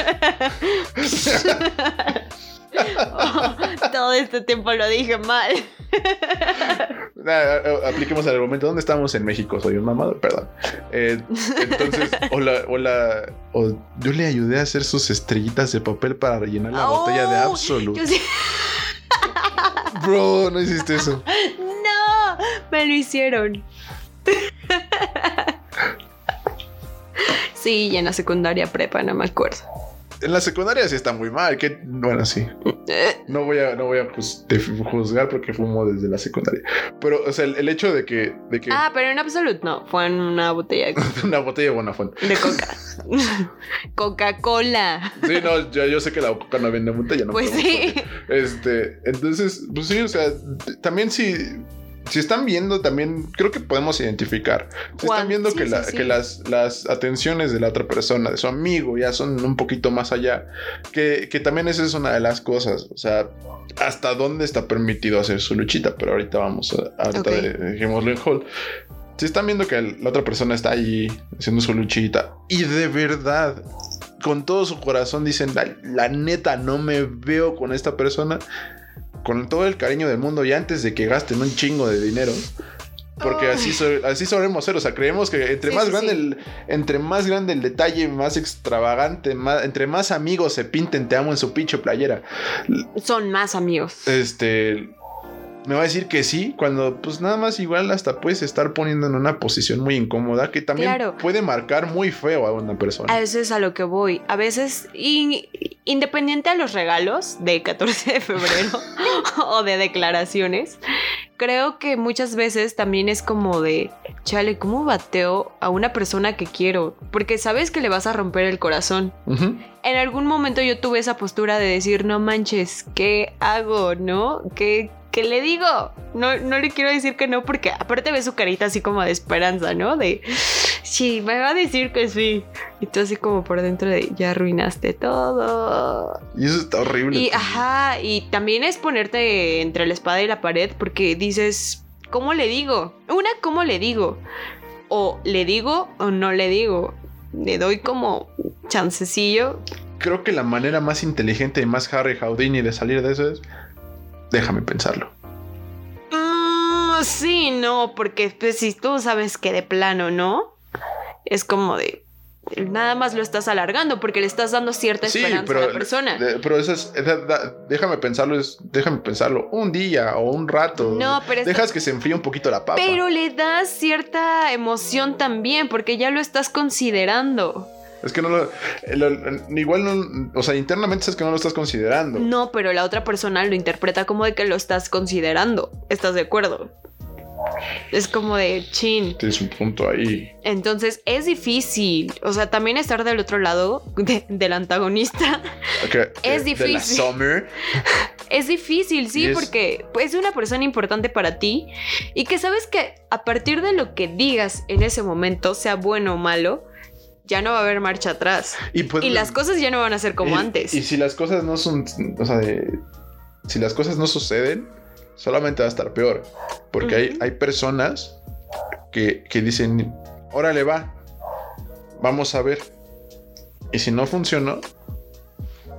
*laughs* Todo este tiempo lo dije mal. Nah, apliquemos el argumento. ¿Dónde estamos en México? Soy un mamador, perdón. Eh, entonces, hola, hola. Yo le ayudé a hacer sus estrellitas de papel para rellenar la oh, botella de oh, Absolute. Bro, no hiciste eso. No, me lo hicieron. Sí, y en la secundaria prepa, no me acuerdo. En la secundaria sí está muy mal. Que, bueno, sí. Eh, No voy a, no voy a pues, juzgar porque fumo desde la secundaria. Pero, o sea, el, el hecho de que, de que Ah, pero en absoluto no. Fue en una botella de, *laughs* una botella de buena fuente. de coca. *laughs* Coca-Cola. Sí, no, yo, yo sé que la coca no viene en botella, ¿no? Pues sí. Este, entonces, pues sí, o sea, también si, si están viendo, también creo que podemos identificar. Si están viendo sí, que, la- sí, sí. que las, las atenciones de la otra persona, de su amigo, ya son un poquito más allá, que, que también esa es una de las cosas. O sea, hasta dónde está permitido hacer su luchita, pero ahorita vamos a, ahorita Ok. de- dejémoslo en hold. Si están viendo que la otra persona está ahí haciendo su luchita y de verdad con todo su corazón dicen, la, la neta, no me veo con esta persona, con todo el cariño del mundo y antes de que gasten un chingo de dinero. Porque así, so- así solemos ser, o sea, creemos que entre Sí, más sí, grande sí. el, entre más grande el detalle, más extravagante, más, entre más amigos se pinten te amo en su pinche playera. Son más amigos. Este me va a decir que sí, cuando pues nada más igual hasta puedes estar poniendo en una posición muy incómoda que también Claro. puede marcar muy feo a una persona. A eso es a lo que voy. A veces, in- independiente a los regalos de 14 de febrero *laughs* o de declaraciones, creo que muchas veces también es como de, chale, ¿cómo bateo a una persona que quiero? Porque sabes que le vas a romper el corazón. En algún momento yo tuve esa postura de decir, no manches, ¿qué hago? ¿No? ¿Qué, qué le digo? No, no le quiero decir que no porque aparte ve su carita así como de esperanza, ¿no? De, sí, me va a decir que sí. Y tú así como por dentro de, ya arruinaste todo. Y eso está horrible. Y también. ajá, y también es ponerte entre la espada y la pared porque dices, ¿cómo le digo? Una, ¿cómo le digo? O le digo o no le digo. Le doy como chancecillo. Creo que la manera más inteligente y más Harry Houdini de salir de eso es. Déjame pensarlo. Mm, sí, no, porque pues, si tú sabes que de plano no, es como de. Nada más lo estás alargando porque le estás dando cierta Sí, esperanza pero, a la persona. pero eso es. da- da- déjame pensarlo, es. Déjame pensarlo un día o un rato. No, pero Dejas que se enfríe un poquito la papa. Pero le das cierta emoción también porque ya lo estás considerando. Es que no lo, lo- Igual no. O sea, internamente es que no lo estás considerando. No, pero la otra persona lo interpreta como de que lo estás considerando. ¿Estás de acuerdo? Es como de chin. Tienes un punto ahí. Entonces es difícil. O sea, también estar del otro lado de- del antagonista Ok, *laughs* Es de- de la difícil. Summer. *laughs* es difícil, sí, es- porque pues, es una persona importante para ti y que sabes que a partir de lo que digas en ese momento, sea bueno o malo, ya no va a haber marcha atrás. Y, pues, Y las cosas ya no van a ser como y- antes. Y si las cosas no son. O sea, de- si las cosas no suceden, solamente va a estar peor. Porque hay, hay personas que, que dicen: Órale, va. Vamos a ver. Y si no funcionó,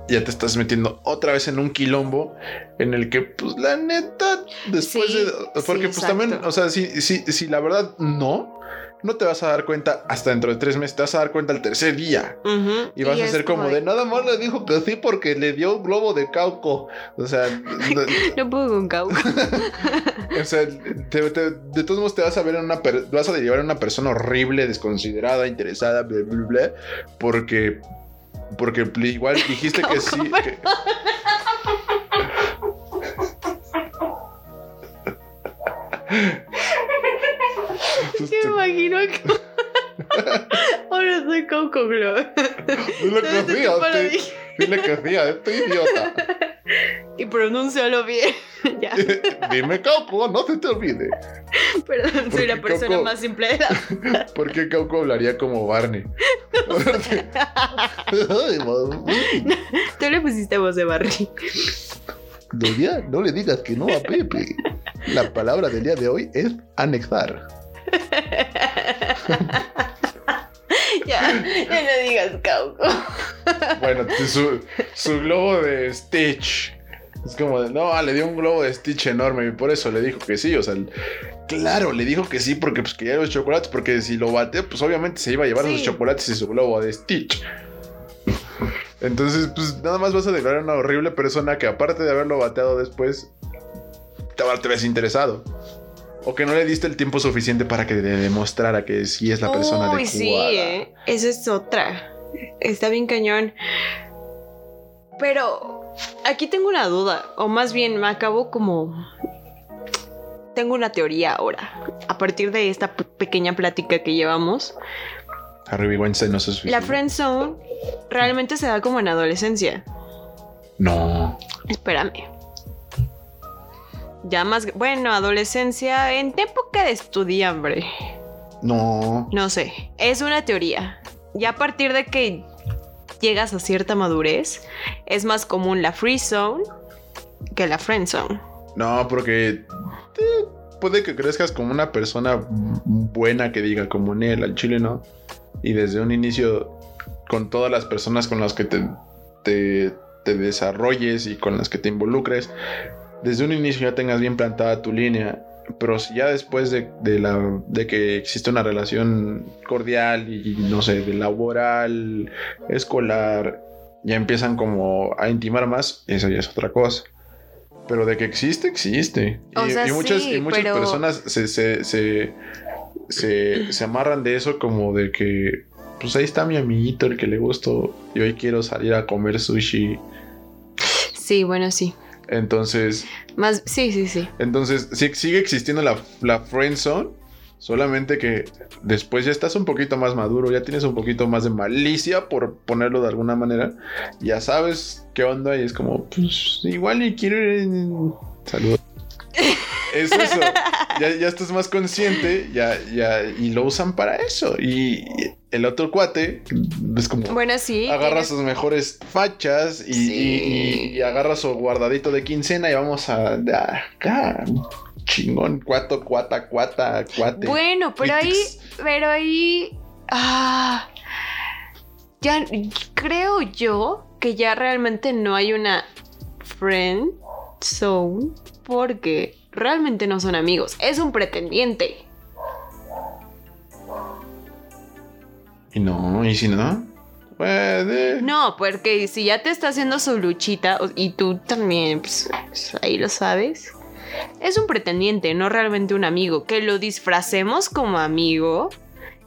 ya te estás metiendo otra vez en un quilombo en el que, pues, la neta, después Sí, de. Porque, sí, pues también, o sea, si, si, si la verdad no, no te vas a dar cuenta hasta dentro de tres meses, te vas a dar cuenta el tercer día. Y vas a ser como de nada más le dijo que sí porque le dio un globo de cauco. O sea, *laughs* no- puedo con cauca. *laughs* o sea te- te- de todos modos te vas a ver en una vas a derivar en una persona horrible, desconsiderada, interesada, bla, bla, bla, porque porque igual dijiste que sí. *laughs* Que- *laughs* Me imagino que. *laughs* Ahora soy Coco Glow. Dile que Desde sí, que a para este- mí. dile que sí a este idiota. Y pronúncialo bien. *laughs* ya. *laughs* Dime cauco, no se te olvide. Perdón, soy la persona más simple de la. *laughs* ¿Por qué Cauco hablaría como Barney? Tú le pusiste voz de. Doña, no le digas que no a Pepe. La palabra del día de hoy es anexar. ya, ya no digas Cauco. Bueno, su, su globo de Stitch. Es como de, no, le dio un globo de Stitch enorme y por eso le dijo que sí. O sea, claro, le dijo que sí porque pues quería los chocolates. Porque si lo bateó, pues obviamente se iba a llevar Sí. sus chocolates y su globo de Stitch. Entonces, pues nada más vas a declarar una horrible persona que aparte de haberlo bateado después, te, te ves interesado. O que no le diste el tiempo suficiente para que le demostrara que sí es la persona Uy, adecuada. sí, ¿eh? Esa es otra. Está bien cañón. Pero aquí tengo una duda, o más bien me acabo como... Tengo una teoría ahora, a partir de esta pe- pequeña plática que llevamos. Harvey Weinstein no se suicidó. La friend zone realmente se da como en adolescencia. No. Espérame. Ya más... Bueno, adolescencia en época de estudiambre. No. No sé, es una teoría. Ya a partir de que llegas a cierta madurez, es más común la free zone que la friend zone. No, porque eh, puede que crezcas como una persona buena que diga como Nel al chile, ¿no? Y desde un inicio, con todas las personas con las que te, te, te desarrolles y con las que te involucres, desde un inicio ya tengas bien plantada tu línea. Pero si ya después de, de la, de que existe una relación cordial y, y no sé, de laboral, escolar, ya empiezan como a intimar más, eso ya es otra cosa. Pero de que existe, existe. O y, sea, y muchas, sí, y muchas pero- personas se, se, se, se, se amarran de eso como de que, pues ahí está mi amiguito, el que le gustó, y hoy quiero salir a comer sushi. Sí, bueno, sí. Entonces, Más, sí, sí, sí. entonces sí, sigue existiendo la, la friend zone, solamente que después ya estás un poquito más maduro, ya tienes un poquito más de malicia, por ponerlo de alguna manera, ya sabes qué onda y es como, pues igual y quiero ir en... Saludos. *laughs* Es eso, ya, ya estás más consciente ya, ya, y lo usan para eso. Y el otro cuate es como... Bueno, sí. agarra sus mejores fachas y, Sí. y- y agarra su guardadito de quincena y vamos a, acá, chingón, cuato, cuata, cuata, cuate. Bueno, pero ahí, pero ahí, ah, ya creo yo que ya realmente no hay una friend zone porque realmente no son amigos, es un pretendiente. Y no, y si no, puede. No, porque si ya te está haciendo su luchita y tú también, pues, pues, ahí lo sabes. Es un pretendiente, no realmente un amigo. Que lo disfracemos como amigo.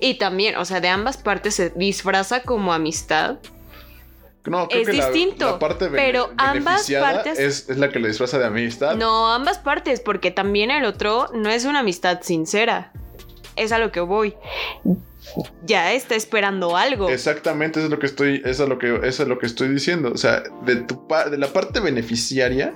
Y también, o sea, de ambas partes se disfraza como amistad. No, creo es que distinto, La, parte bene- pero ambas partes- es, es la que le disfraza de amistad. No, ambas partes, porque también el otro no es una amistad sincera. Es a lo que voy. Ya está esperando algo. Exactamente, eso es lo que estoy, eso es lo que, eso es lo que estoy diciendo. O sea, de tu de la parte beneficiaria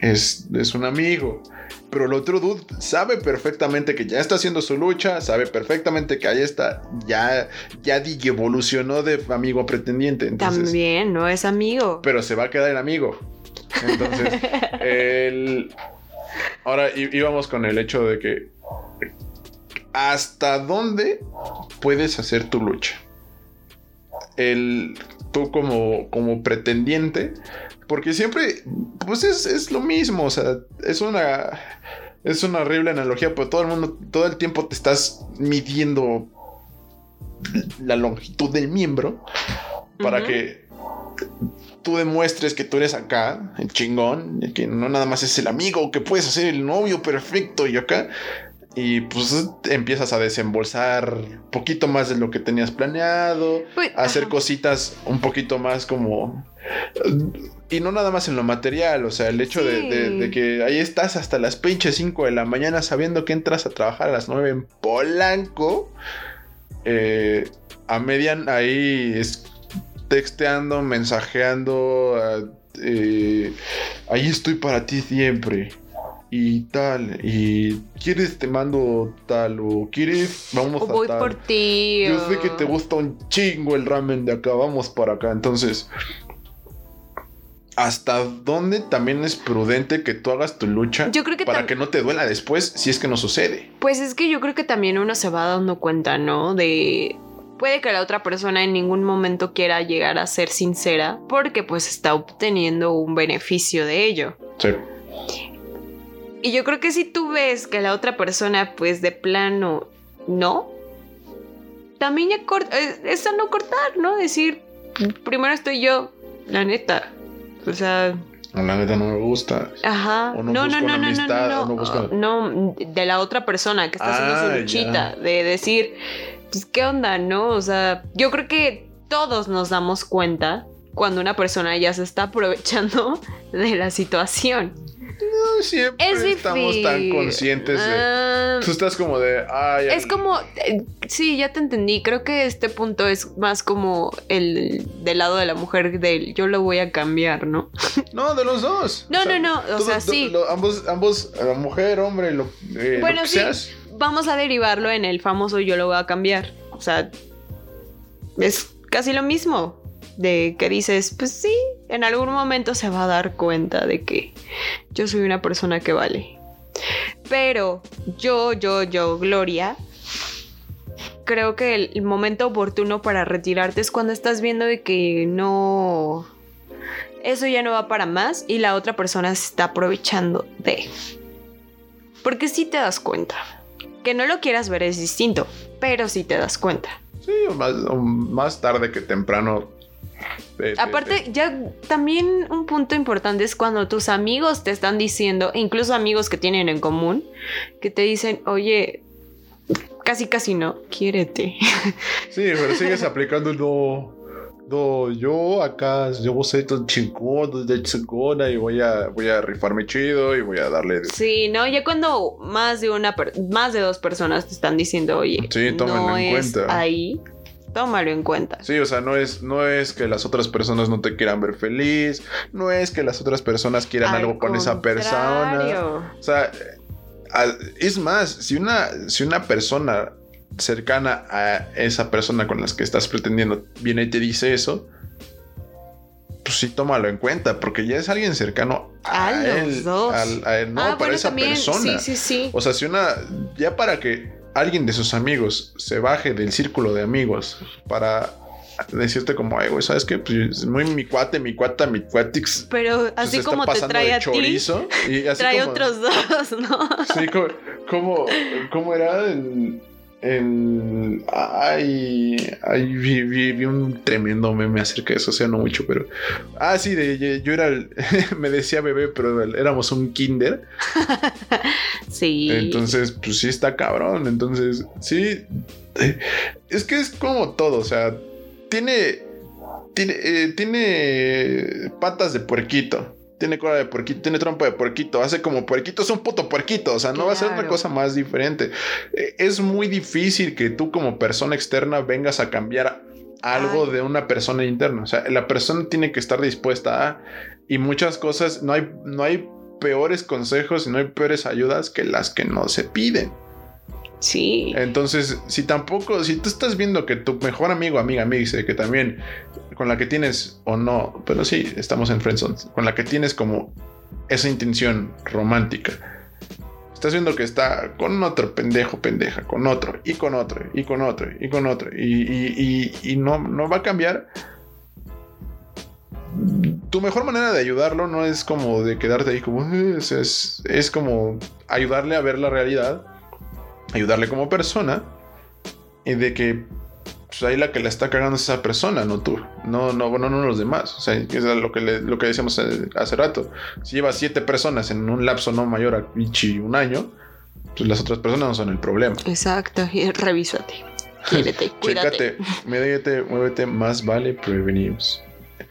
Es, es un amigo. Pero el otro dude sabe perfectamente que ya está haciendo su lucha, sabe perfectamente que ahí está, ya, ya evolucionó de amigo a pretendiente. Entonces, También, no es amigo. pero se va a quedar en amigo. Entonces, *laughs* el... ahora íbamos con el hecho de que hasta dónde puedes hacer tu lucha. El tú como, como pretendiente, porque siempre, pues es, es lo mismo, o sea, es una, es una horrible analogía, pero todo el mundo, todo el tiempo te estás midiendo la longitud del miembro para que tú demuestres que tú eres acá, el chingón, que no nada más es el amigo, que puedes hacer el novio perfecto y acá. Y pues empiezas a desembolsar un poquito más de lo que tenías planeado, Pues, hacer ajá. cositas un poquito más como... Y no nada más en lo material, o sea, el hecho de, Sí. de- de que ahí estás hasta las pinches 5 de la mañana sabiendo que entras a trabajar a las 9 en Polanco, eh, a median ahí es texteando, mensajeando, eh, ahí estoy para ti siempre. Y tal, y quieres te mando tal, o quieres vamos O a voy tal. por ti. Yo sé que te gusta un chingo el ramen de acá, vamos para acá. Entonces, ¿hasta dónde también es prudente que tú hagas tu lucha Yo creo que para que no te duela después si es que no sucede? Pues es que yo creo que también uno se va dando cuenta, ¿no? De... Puede que la otra persona en ningún momento quiera llegar a ser sincera porque pues está obteniendo un beneficio de ello. Sí. Y yo creo que si tú ves que la otra persona pues de plano no, también ya corta, es, es a no cortar, ¿no? Decir, primero estoy yo, la neta. O sea, La neta no me gusta. Ajá. O no no, no, busco no, una no, no, no, o no busco- no, de la otra persona que está haciendo Ah, su luchita, de decir, pues, ¿qué onda, no? O sea, yo creo que todos nos damos cuenta cuando una persona ya se está aprovechando *laughs* de la situación. No siempre Es estamos tan conscientes de. Ah, Tú estás como de. Ay, es como, eh, sí, ya te entendí. Creo que este punto es más como el del lado de la mujer del yo lo voy a cambiar, ¿no? *laughs* No, de los dos. No, no, no, o sea, sí. lo- ambos, ambos, la mujer, hombre, lo, eh, lo Bueno, que sí. seas. Vamos a derivarlo en el famoso yo lo voy a cambiar. O sea, es casi lo mismo. De que dices, pues sí, en algún momento se va a dar cuenta de que yo soy una persona que vale. Pero yo, yo, yo, Gloria, creo que el, momento oportuno para retirarte es cuando estás viendo de que no... Eso ya no va para más y la otra persona se está aprovechando de... Porque sí te das cuenta. Que no lo quieras ver es distinto, pero sí te das cuenta. Sí, más, más tarde que temprano. *laughs* te- te- Aparte, te- ya también un punto importante es cuando tus amigos te están diciendo, incluso amigos que tienen en común, que te dicen, oye, casi casi no, quiérete. *laughs* Sí, pero sigues aplicando el no. No, yo acá, yo soy tan chingón, de chingona y voy a, voy a rifarme chido y voy a darle. Sí, no, ya cuando más de una, más de dos personas te están diciendo, oye, Sí, no en es cuenta. ahí, tómalo en cuenta. Sí, o sea, no es, no es que las otras personas no te quieran ver feliz, no es que las otras personas quieran Al algo con esa persona. O sea, es más, si una, si una persona cercana a esa persona con las que estás pretendiendo viene y te dice eso, pues sí, tómalo en cuenta, porque ya es alguien cercano a, A los él. dos. a él, no, ah, para bueno, esa también, persona. sí, sí, sí. O sea, si una. Ya para que alguien de sus amigos se baje del círculo de amigos para decirte como, ay, güey, ¿sabes qué? Pues es muy mi cuate, mi cuata, mi cuatix. Pero así como te trae a ti, chorizo, y así trae como- otros dos, ¿no? Sí, como, como, como era en, en- ay, ay, vi, vi- vi un tremendo meme acerca de eso, o sea, no mucho, pero, ah, sí, de, yo, era, el- *laughs* me decía bebé, pero éramos un kinder, *laughs* Sí. entonces, pues sí está cabrón, entonces, sí, es que es como todo, o sea, tiene, tiene, eh, tiene patas de puerquito. Tiene cola de puerquito, tiene trompa de puerquito, hace como puerquito, es un puto puerquito, o sea, no va a ser una cosa más diferente. Eh, Es muy difícil que tú como persona externa vengas a cambiar algo Ay. de una persona interna, o sea, la persona tiene que estar dispuesta a, y muchas cosas, no hay, no hay peores consejos y no hay peores ayudas que las que no se piden. Sí. Entonces, si tampoco, si tú estás viendo que tu mejor amigo, amiga, amiga, dice que también con la que tienes o no, pero sí, estamos en friendzone, con la que tienes como esa intención romántica. Estás viendo que está con otro pendejo, pendeja, con otro, y con otro, y con otro, y con otro, y, y- y- y no, no va a cambiar. Tu mejor manera de ayudarlo no es como de quedarte ahí como, "Eh", es, como ayudarle a ver la realidad ayudarle como persona y de que pues, ahí la que la está cagando es esa persona, no tú, no, no, bueno, no los demás. O sea, es lo que, le- lo que decíamos hace rato. Si llevas siete personas en un lapso no mayor a un año, pues las otras personas no son el problema. Exacto. Y revísate. *laughs* Quiérete, cuídate. Chécate, médete, muévete, más vale prevenir.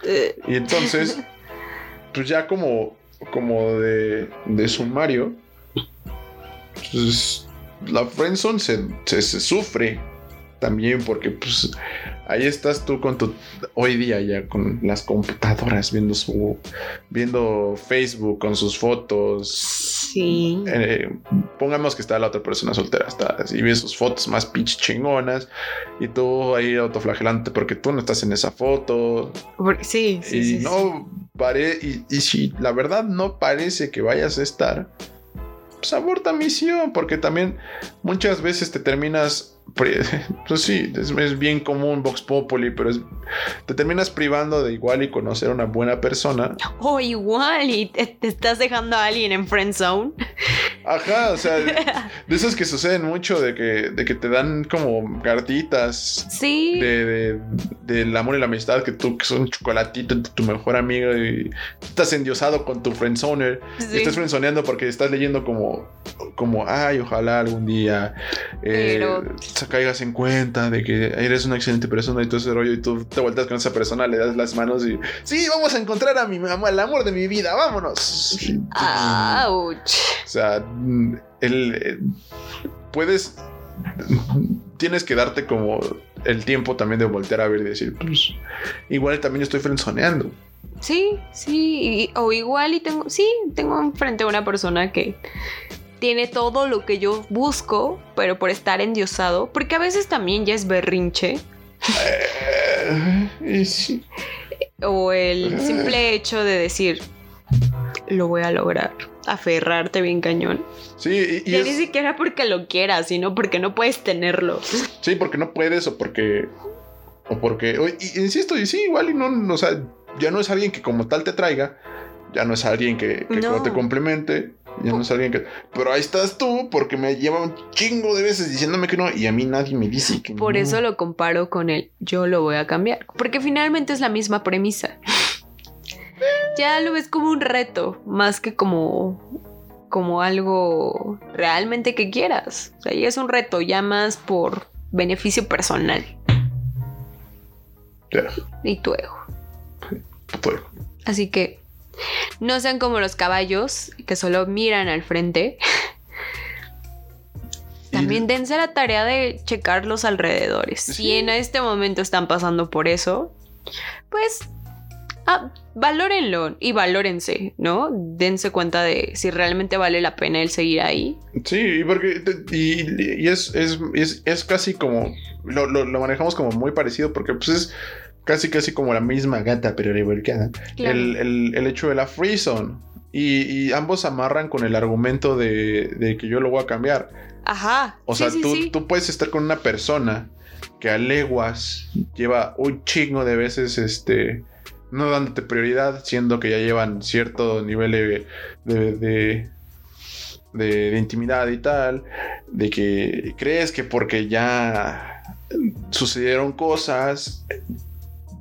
Eh, Y entonces, pues ya como, como de, de sumario, pues la friendzone se, se, se sufre también porque pues ahí estás tú con tu hoy día ya con las computadoras viendo su viendo Facebook con sus fotos sí. eh, pongamos que está la otra persona soltera está y ves sus fotos más pinche chingonas y tú ahí autoflagelante porque tú no estás en esa foto sí, sí, y sí, sí. no pare y, y si la verdad no parece que vayas a estar pues aborta misión porque también muchas veces te terminas *laughs* pues sí es, es bien común Vox Populi pero es, te terminas privando de igual y conocer a una buena persona O igual y te, te estás dejando a alguien en friend zone. Ajá, o sea, *laughs* de esos que suceden mucho, de que, de que te dan como cartitas Sí. de, de- del amor y la amistad, que tú que son un chocolatito de tu mejor amigo y estás endiosado con tu friendzoner. sí. Y estás friendzoneando porque estás leyendo como, como ay, ojalá algún día eh, Pero- caigas en cuenta de que eres una excelente persona y todo ese rollo y tú te vueltas con esa persona, le das las manos y sí, vamos a encontrar a mi mamá, el amor de mi vida, vámonos. Ouch. O sea, mm, el, eh, puedes, tienes que darte como el tiempo también de voltear a ver y decir, pues, igual también estoy frenzoneando. Sí, sí. y- o igual y tengo. Sí, tengo enfrente a una persona que tiene todo lo que yo busco, pero por estar endiosado. Porque a veces también ya es berrinche. Eh. O el simple hecho de decir. Lo voy a lograr. Aferrarte bien cañón. Sí, y, y es- ni siquiera porque lo quieras, sino porque no puedes tenerlo. sí, porque no puedes o porque, o porque, o- y- insisto, y sí, igual y no, no, o sea, ya no es alguien que como tal te traiga, ya no es alguien que, que No. te complemente, ya no es alguien que, pero ahí estás tú porque me lleva un chingo de veces diciéndome que no y a mí nadie me dice que Por no. eso lo comparo con el yo lo voy a cambiar. Porque finalmente es la misma premisa. *laughs* Ya lo ves como un reto, más que como, como algo realmente que quieras. O sea, ya es un reto, ya más por beneficio personal Ya, y tu ego. pues, Así que no sean como los caballos que solo miran al frente. También dense la tarea de checar los alrededores. Si en este momento están pasando por eso, pues ah, valórenlo y valórense, ¿no? Dense cuenta de si realmente vale la pena el seguir ahí. Sí, y porque y es, es, es, es casi como lo, lo, lo manejamos como muy parecido porque pues es casi casi como la misma gata pero revolcada. El, el, el hecho de la free zone. Y, y ambos amarran con el argumento de, de que yo lo voy a cambiar. Ajá. O sí, sea, sí, tú, sí. tú puedes estar con una persona que a leguas lleva un chingo de veces, este, no dándote prioridad, siendo que ya llevan cierto nivel de, de, de, de- de intimidad y tal, de que crees que porque ya sucedieron cosas,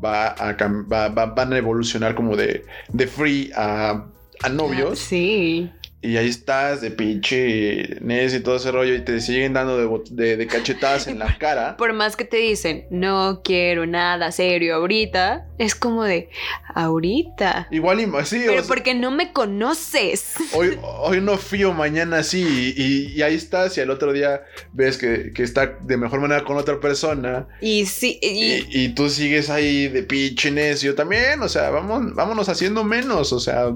va a, va- va- van a evolucionar como de, de free a, a novios. Sí. Y ahí estás de pinche Nes y todo ese rollo y te siguen dando de, bot- de- de cachetadas en la *laughs* cara. Por más que te dicen, no quiero nada serio ahorita, es como de, ahorita. Igual y sí, o Pero sea, porque no me conoces. hoy, *laughs* hoy no fío, mañana sí. Y, y ahí estás y al otro día ves que, que está de mejor manera con otra persona. Y sí, y, Y, y tú sigues ahí de pinche necio también. O sea, vamos, vámonos haciendo menos. O sea,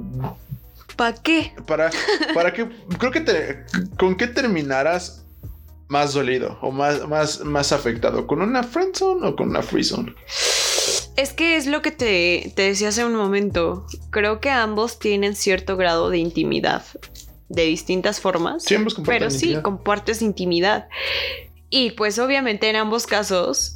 ¿pa' qué? para, para que creo que te, con qué terminarás más dolido o más, más, más afectado con una friendzone o con una freezone. Es que es lo que te, te decía hace un momento. Creo que ambos tienen cierto grado de intimidad. De distintas formas. Sí, ambos comparten pero sí, compartes intimidad. Y pues obviamente en ambos casos,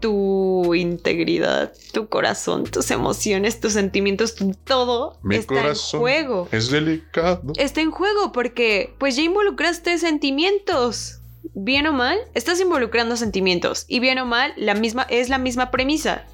tu integridad, tu corazón, tus emociones, tus sentimientos, tu- todo Mi está corazón. en juego. Es delicado. Está en juego porque pues ya involucraste sentimientos. Bien o mal, estás involucrando sentimientos. Y bien o mal, la misma, es la misma premisa.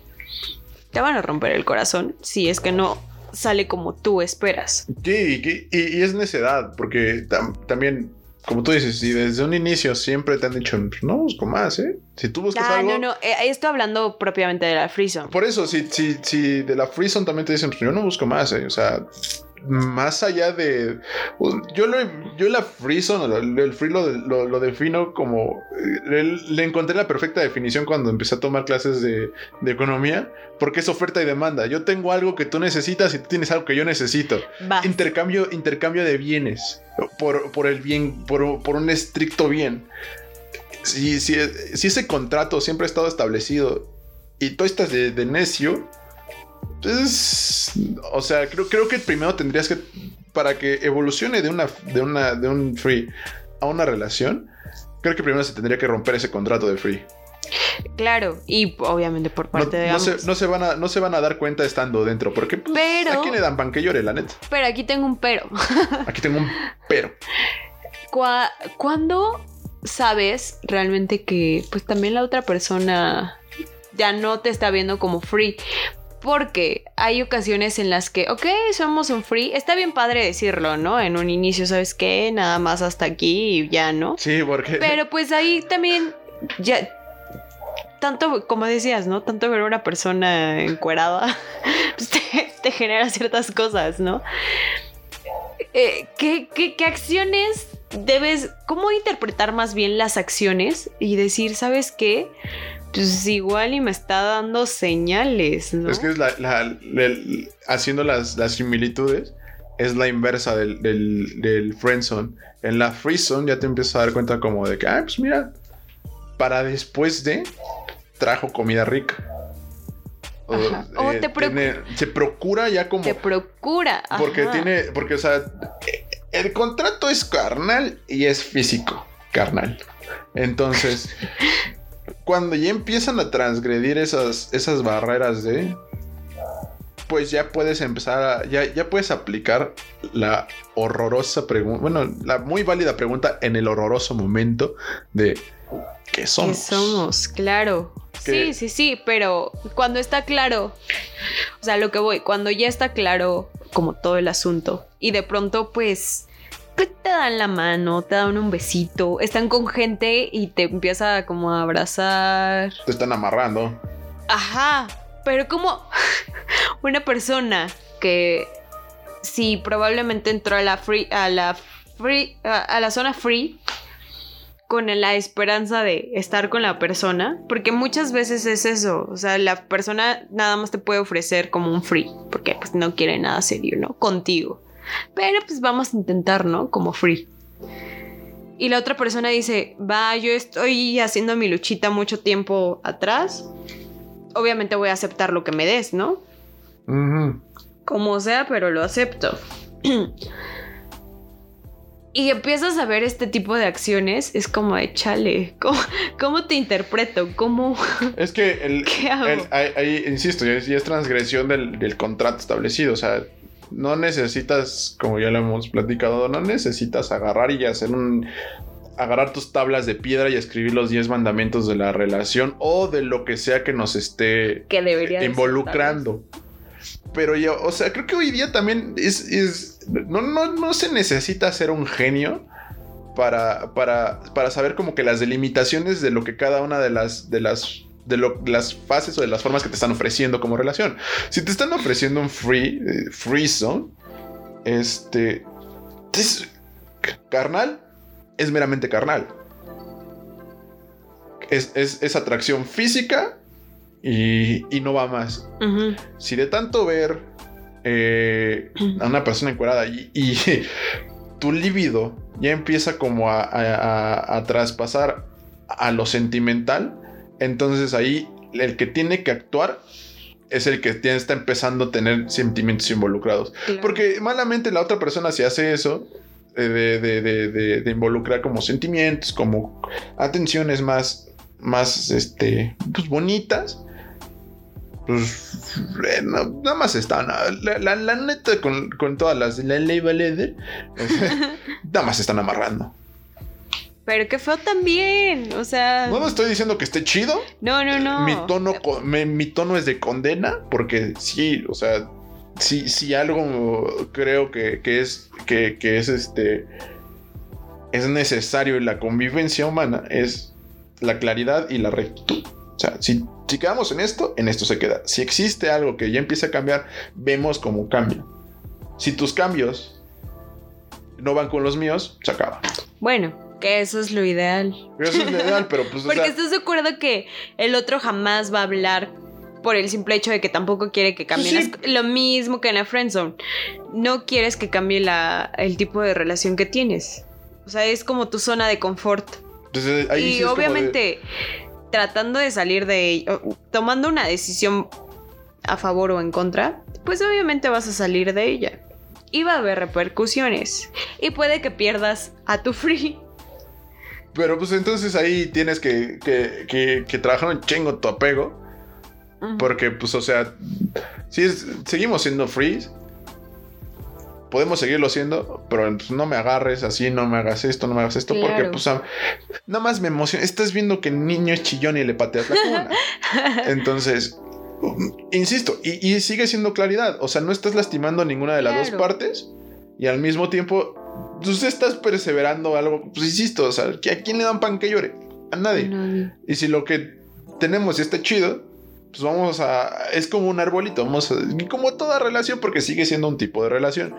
Te van a romper el corazón si es que no sale como tú esperas. Sí, y, y- y es necedad, porque tam- también, como tú dices, si desde un inicio siempre te han dicho, no busco más, ¿eh? Si tú buscas Ah, algo... no, no, eh, estoy hablando propiamente de la Freezone. Por eso, si, si, si de la Freezone también te dicen, yo no busco más, ¿eh? O sea, más allá de... Yo, lo, yo la Freezone, el free lo, lo, lo defino como... Le, le encontré la perfecta definición cuando empecé a tomar clases de, de economía, porque es oferta y demanda. Yo tengo algo que tú necesitas y tú tienes algo que yo necesito. Intercambio, intercambio de bienes por, por el bien, por, por un estricto bien. Si, si, si ese contrato siempre ha estado establecido y tú estás de, de necio, pues, o sea, creo, creo que primero tendrías que, para que evolucione de una, de una, de un free a una relación, creo que primero se tendría que romper ese contrato de free. Claro, y obviamente por No, parte de no ambos. se, no, se van a, no se van a dar cuenta estando dentro, porque pues, Pero- ¿a quién le dan pan que llore, la neta? Pero aquí tengo un pero. *laughs* Aquí tengo un pero. ¿cuándo sabes realmente que pues también la otra persona ya no te está viendo como free? Porque hay ocasiones en las que, ok, somos un free. Está bien padre decirlo, ¿no? En un inicio, ¿sabes qué? Nada más hasta aquí y ya, ¿no? Sí, porque. *laughs* Pero pues ahí también ya tanto como decías, ¿no? Tanto ver a una persona encuerada *laughs* pues te, te genera ciertas cosas, ¿no? Eh, ¿qué, qué, qué acciones debes, cómo interpretar más bien las acciones y decir, ¿sabes qué? Pues igual y me está dando señales, ¿no? Es que es la, haciendo las, las similitudes, es la inversa del, del, del friendzone. En la freezone ya te empiezas a dar cuenta como de que, ah, pues mira, para después de, trajo comida rica. O, Ajá. O eh, te tiene- se procura ya como... Te procura. Porque tiene, porque o sea, el contrato es carnal y es físico, carnal. Entonces, *laughs* cuando ya empiezan a transgredir esas, esas barreras de, pues ya puedes empezar a, ya, ya puedes aplicar la horrorosa pregunta, bueno, la muy válida pregunta en el horroroso momento de ¿qué ¿Qué somos? somos? Claro. Sí, sí, sí, pero cuando está claro, o sea, lo que voy, cuando ya está claro como todo el asunto y de pronto pues te dan la mano, te dan un besito, están con gente y te empieza como a abrazar. Te están amarrando. Ajá, pero como *laughs* una persona que sí probablemente entró a la free a la free a, a la zona free con la esperanza de estar con la persona, porque muchas veces es eso, o sea, la persona nada más te puede ofrecer como un free, porque pues no quiere nada serio, ¿no? Contigo. Pero pues vamos a intentar, ¿no? Como free. Y la otra persona dice, va, yo estoy haciendo mi luchita mucho tiempo atrás. Obviamente voy a aceptar lo que me des, ¿no? Como sea, pero lo acepto. y empiezas a ver este tipo de acciones, es como de chale, ¿cómo, cómo te interpreto? ¿Cómo? Es que el, *laughs* ¿Qué hago? el- ahí, ahí, insisto, ya es, ya es transgresión del, del contrato establecido. O sea, no necesitas, como ya lo hemos platicado, no necesitas agarrar y hacer un. Agarrar tus tablas de piedra y escribir los 10 mandamientos de la relación o de lo que sea que nos esté que involucrando. Pero ya, o sea, creo que hoy día también es. es- no, no, no se necesita ser un genio para, para, para saber como que las delimitaciones de lo que cada una de las. De las de lo- las fases o de las formas que te están ofreciendo como relación. Si te están ofreciendo un free, eh, free zone, este. es- carnal es meramente carnal. Es, es- es atracción física y, y no va más si de tanto ver eh, a una persona encuerada y, y *laughs* tu líbido ya empieza como a, a- a- a traspasar a lo sentimental, entonces ahí el que tiene que actuar es el que tiene, está empezando a tener sentimientos involucrados. Claro. Porque malamente la otra persona si hace eso, eh, de, de- de- de- de involucrar como sentimientos, como atenciones más, más, este, pues bonitas, pues eh, no- nada más están, ah, la, la- la neta con, con todas las de la ley Valeder, *laughs* nada más están amarrando. Pero qué feo también, o sea... No, no estoy diciendo que esté chido, No, no, no. mi tono, mi tono es de condena, porque sí, o sea, si, si algo creo que, que es, que, que es este, es necesario en la convivencia humana, es la claridad y la rectitud. O sea, si, si quedamos en esto, en esto se queda. Si existe algo que ya empieza a cambiar, vemos cómo cambia. Si tus cambios no van con los míos, se acaba. Bueno, que eso es lo ideal. Eso es lo ideal, pero pues, o *laughs* Porque sea, estás de acuerdo que el otro jamás va a hablar por el simple hecho de que tampoco quiere que cambien Sí. las co- lo mismo que en la friendzone. No quieres que cambie la, el tipo de relación que tienes. O sea, es como tu zona de confort. entonces, ahí sí y de- obviamente tratando de salir de ello, tomando una decisión a favor o en contra, pues obviamente vas a salir de ella. Y va a haber repercusiones. Y puede que pierdas a tu *laughs* free. Pero pues entonces ahí tienes que, que, que- que trabajar un chingo tu apego. Porque, pues, o sea, si es- seguimos siendo free. podemos seguirlo siendo, pero pues, no me agarres así, no me hagas esto, no me hagas esto, porque pues ah, nada más me emociona. Estás viendo que el niño es chillón y le pateas la cuna. *laughs* Entonces, insisto, y, y sigue siendo claridad. O sea, no estás lastimando a ninguna de las dos partes y al mismo tiempo, tú estás perseverando algo. Pues insisto, o sea, ¿a quién le dan pan que llore? A nadie. No, Y si lo que tenemos está chido, pues vamos a. Es como un arbolito. Vamos a. Como toda relación, porque sigue siendo un tipo de relación.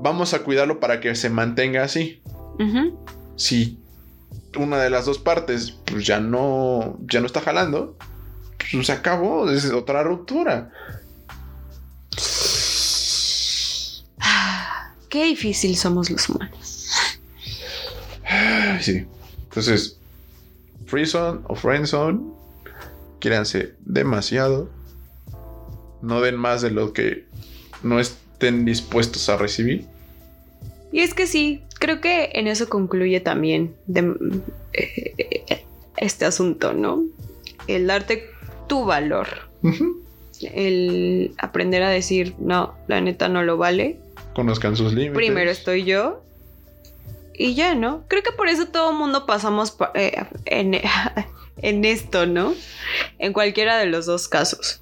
Vamos a cuidarlo para que se mantenga así. Ujú. Si una de las dos partes pues ya no. ya no está jalando. Pues se acabó. Es otra ruptura. Qué difícil somos los humanos. Sí. Entonces, Freezone o Friendzone, quíranse demasiado. No den más de lo que no estén dispuestos a recibir. Y es que sí, creo que en eso concluye también de- eh, eh, este asunto, ¿no? El darte tu valor, el aprender a decir, no, la neta no lo vale, Conozcan sus límites. primero estoy yo y ya, ¿no? Creo que por eso todo el mundo pasamos pa- eh, en, *laughs* en esto, ¿no? En cualquiera de los dos casos.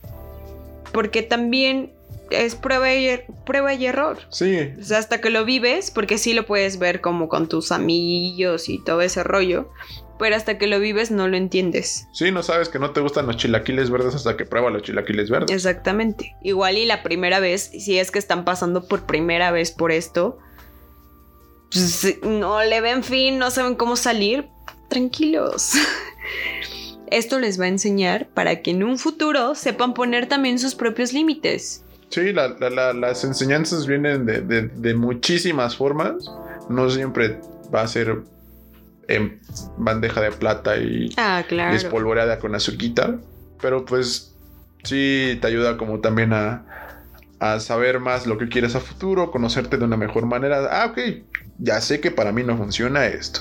Porque también es prueba y, er- prueba y error. Sí, O sea, hasta que lo vives, porque sí lo puedes ver como con tus amigos y todo ese rollo, pero hasta que lo vives no lo entiendes. sí, no sabes que no te gustan los chilaquiles verdes hasta que prueba los chilaquiles verdes. Exactamente. Igual y la primera vez, si es que están pasando por primera vez por esto, pues, no le ven fin, no saben cómo salir, tranquilos. *laughs* Esto les va a enseñar para que en un futuro sepan poner también sus propios límites. Sí, la- la- la- las enseñanzas vienen de, de- de muchísimas formas. No siempre va a ser en bandeja de plata y, Ah, y espolvoreada con azuquita. Pero pues sí te ayuda como también a, a saber más lo que quieres a futuro, conocerte de una mejor manera. Ah, ok, ya sé que para mí no funciona esto.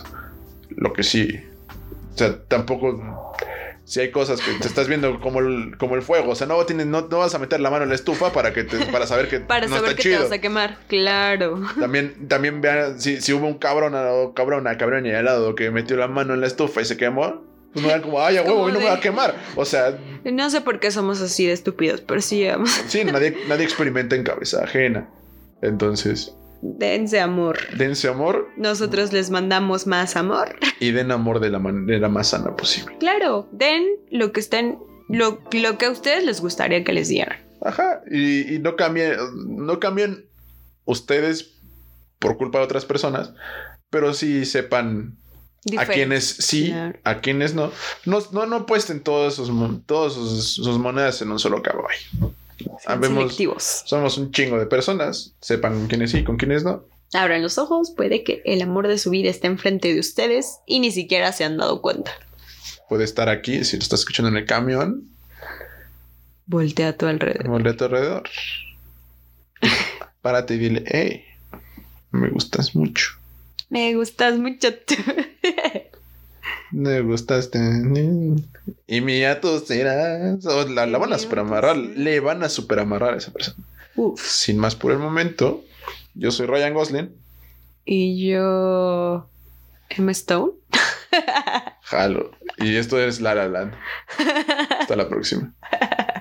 Lo que sí. O sea, tampoco... Si hay cosas que te estás viendo como el, como el fuego, o sea, no, tienes, no, no vas a meter la mano en la estufa para, que te- para saber que *laughs* Para no saber está que chido. te vas a quemar. Claro. También, también vean si, si hubo un cabrón o cabrona, cabrón y helado que metió la mano en la estufa y se quemó. Pues no era como, ay, a huevo, hoy no me va a quemar. O sea, No sé por qué somos así de estúpidos, pero sí llegamos. sí, nadie, nadie experimenta en cabeza ajena. Entonces, Dense amor. dense amor Nosotros les mandamos más amor. y den amor de la manera más sana posible. Claro, den lo que estén, lo, lo que a ustedes les gustaría que les dieran. Ajá. Y, y no cambien, no cambien ustedes por culpa de otras personas, pero sí sepan a quienes sí, Claro. a quienes no. No, no, no puesten todos sus, mon- todos sus, sus monedas en un solo caballo. Habemos- selectivos. Somos un chingo de personas. Sepan con quiénes sí, con quiénes no. Abran los ojos, puede que el amor de su vida esté enfrente de ustedes y ni siquiera se han dado cuenta. Puede estar aquí, si lo estás escuchando en el camión, Voltea a tu alrededor. voltea a tu alrededor. Párate y dile, hey, me gustas mucho. Me gustas mucho tú. Me gustaste. Y mía tú serás. O la, la van a Y super mía tú amarrar. serás. Le van a super amarrar a esa persona. Uf. Sin más por el momento, yo soy Ryan Gosling. Y yo. Emma Stone. Jalo. Y esto es La La Land. Hasta la próxima. *laughs*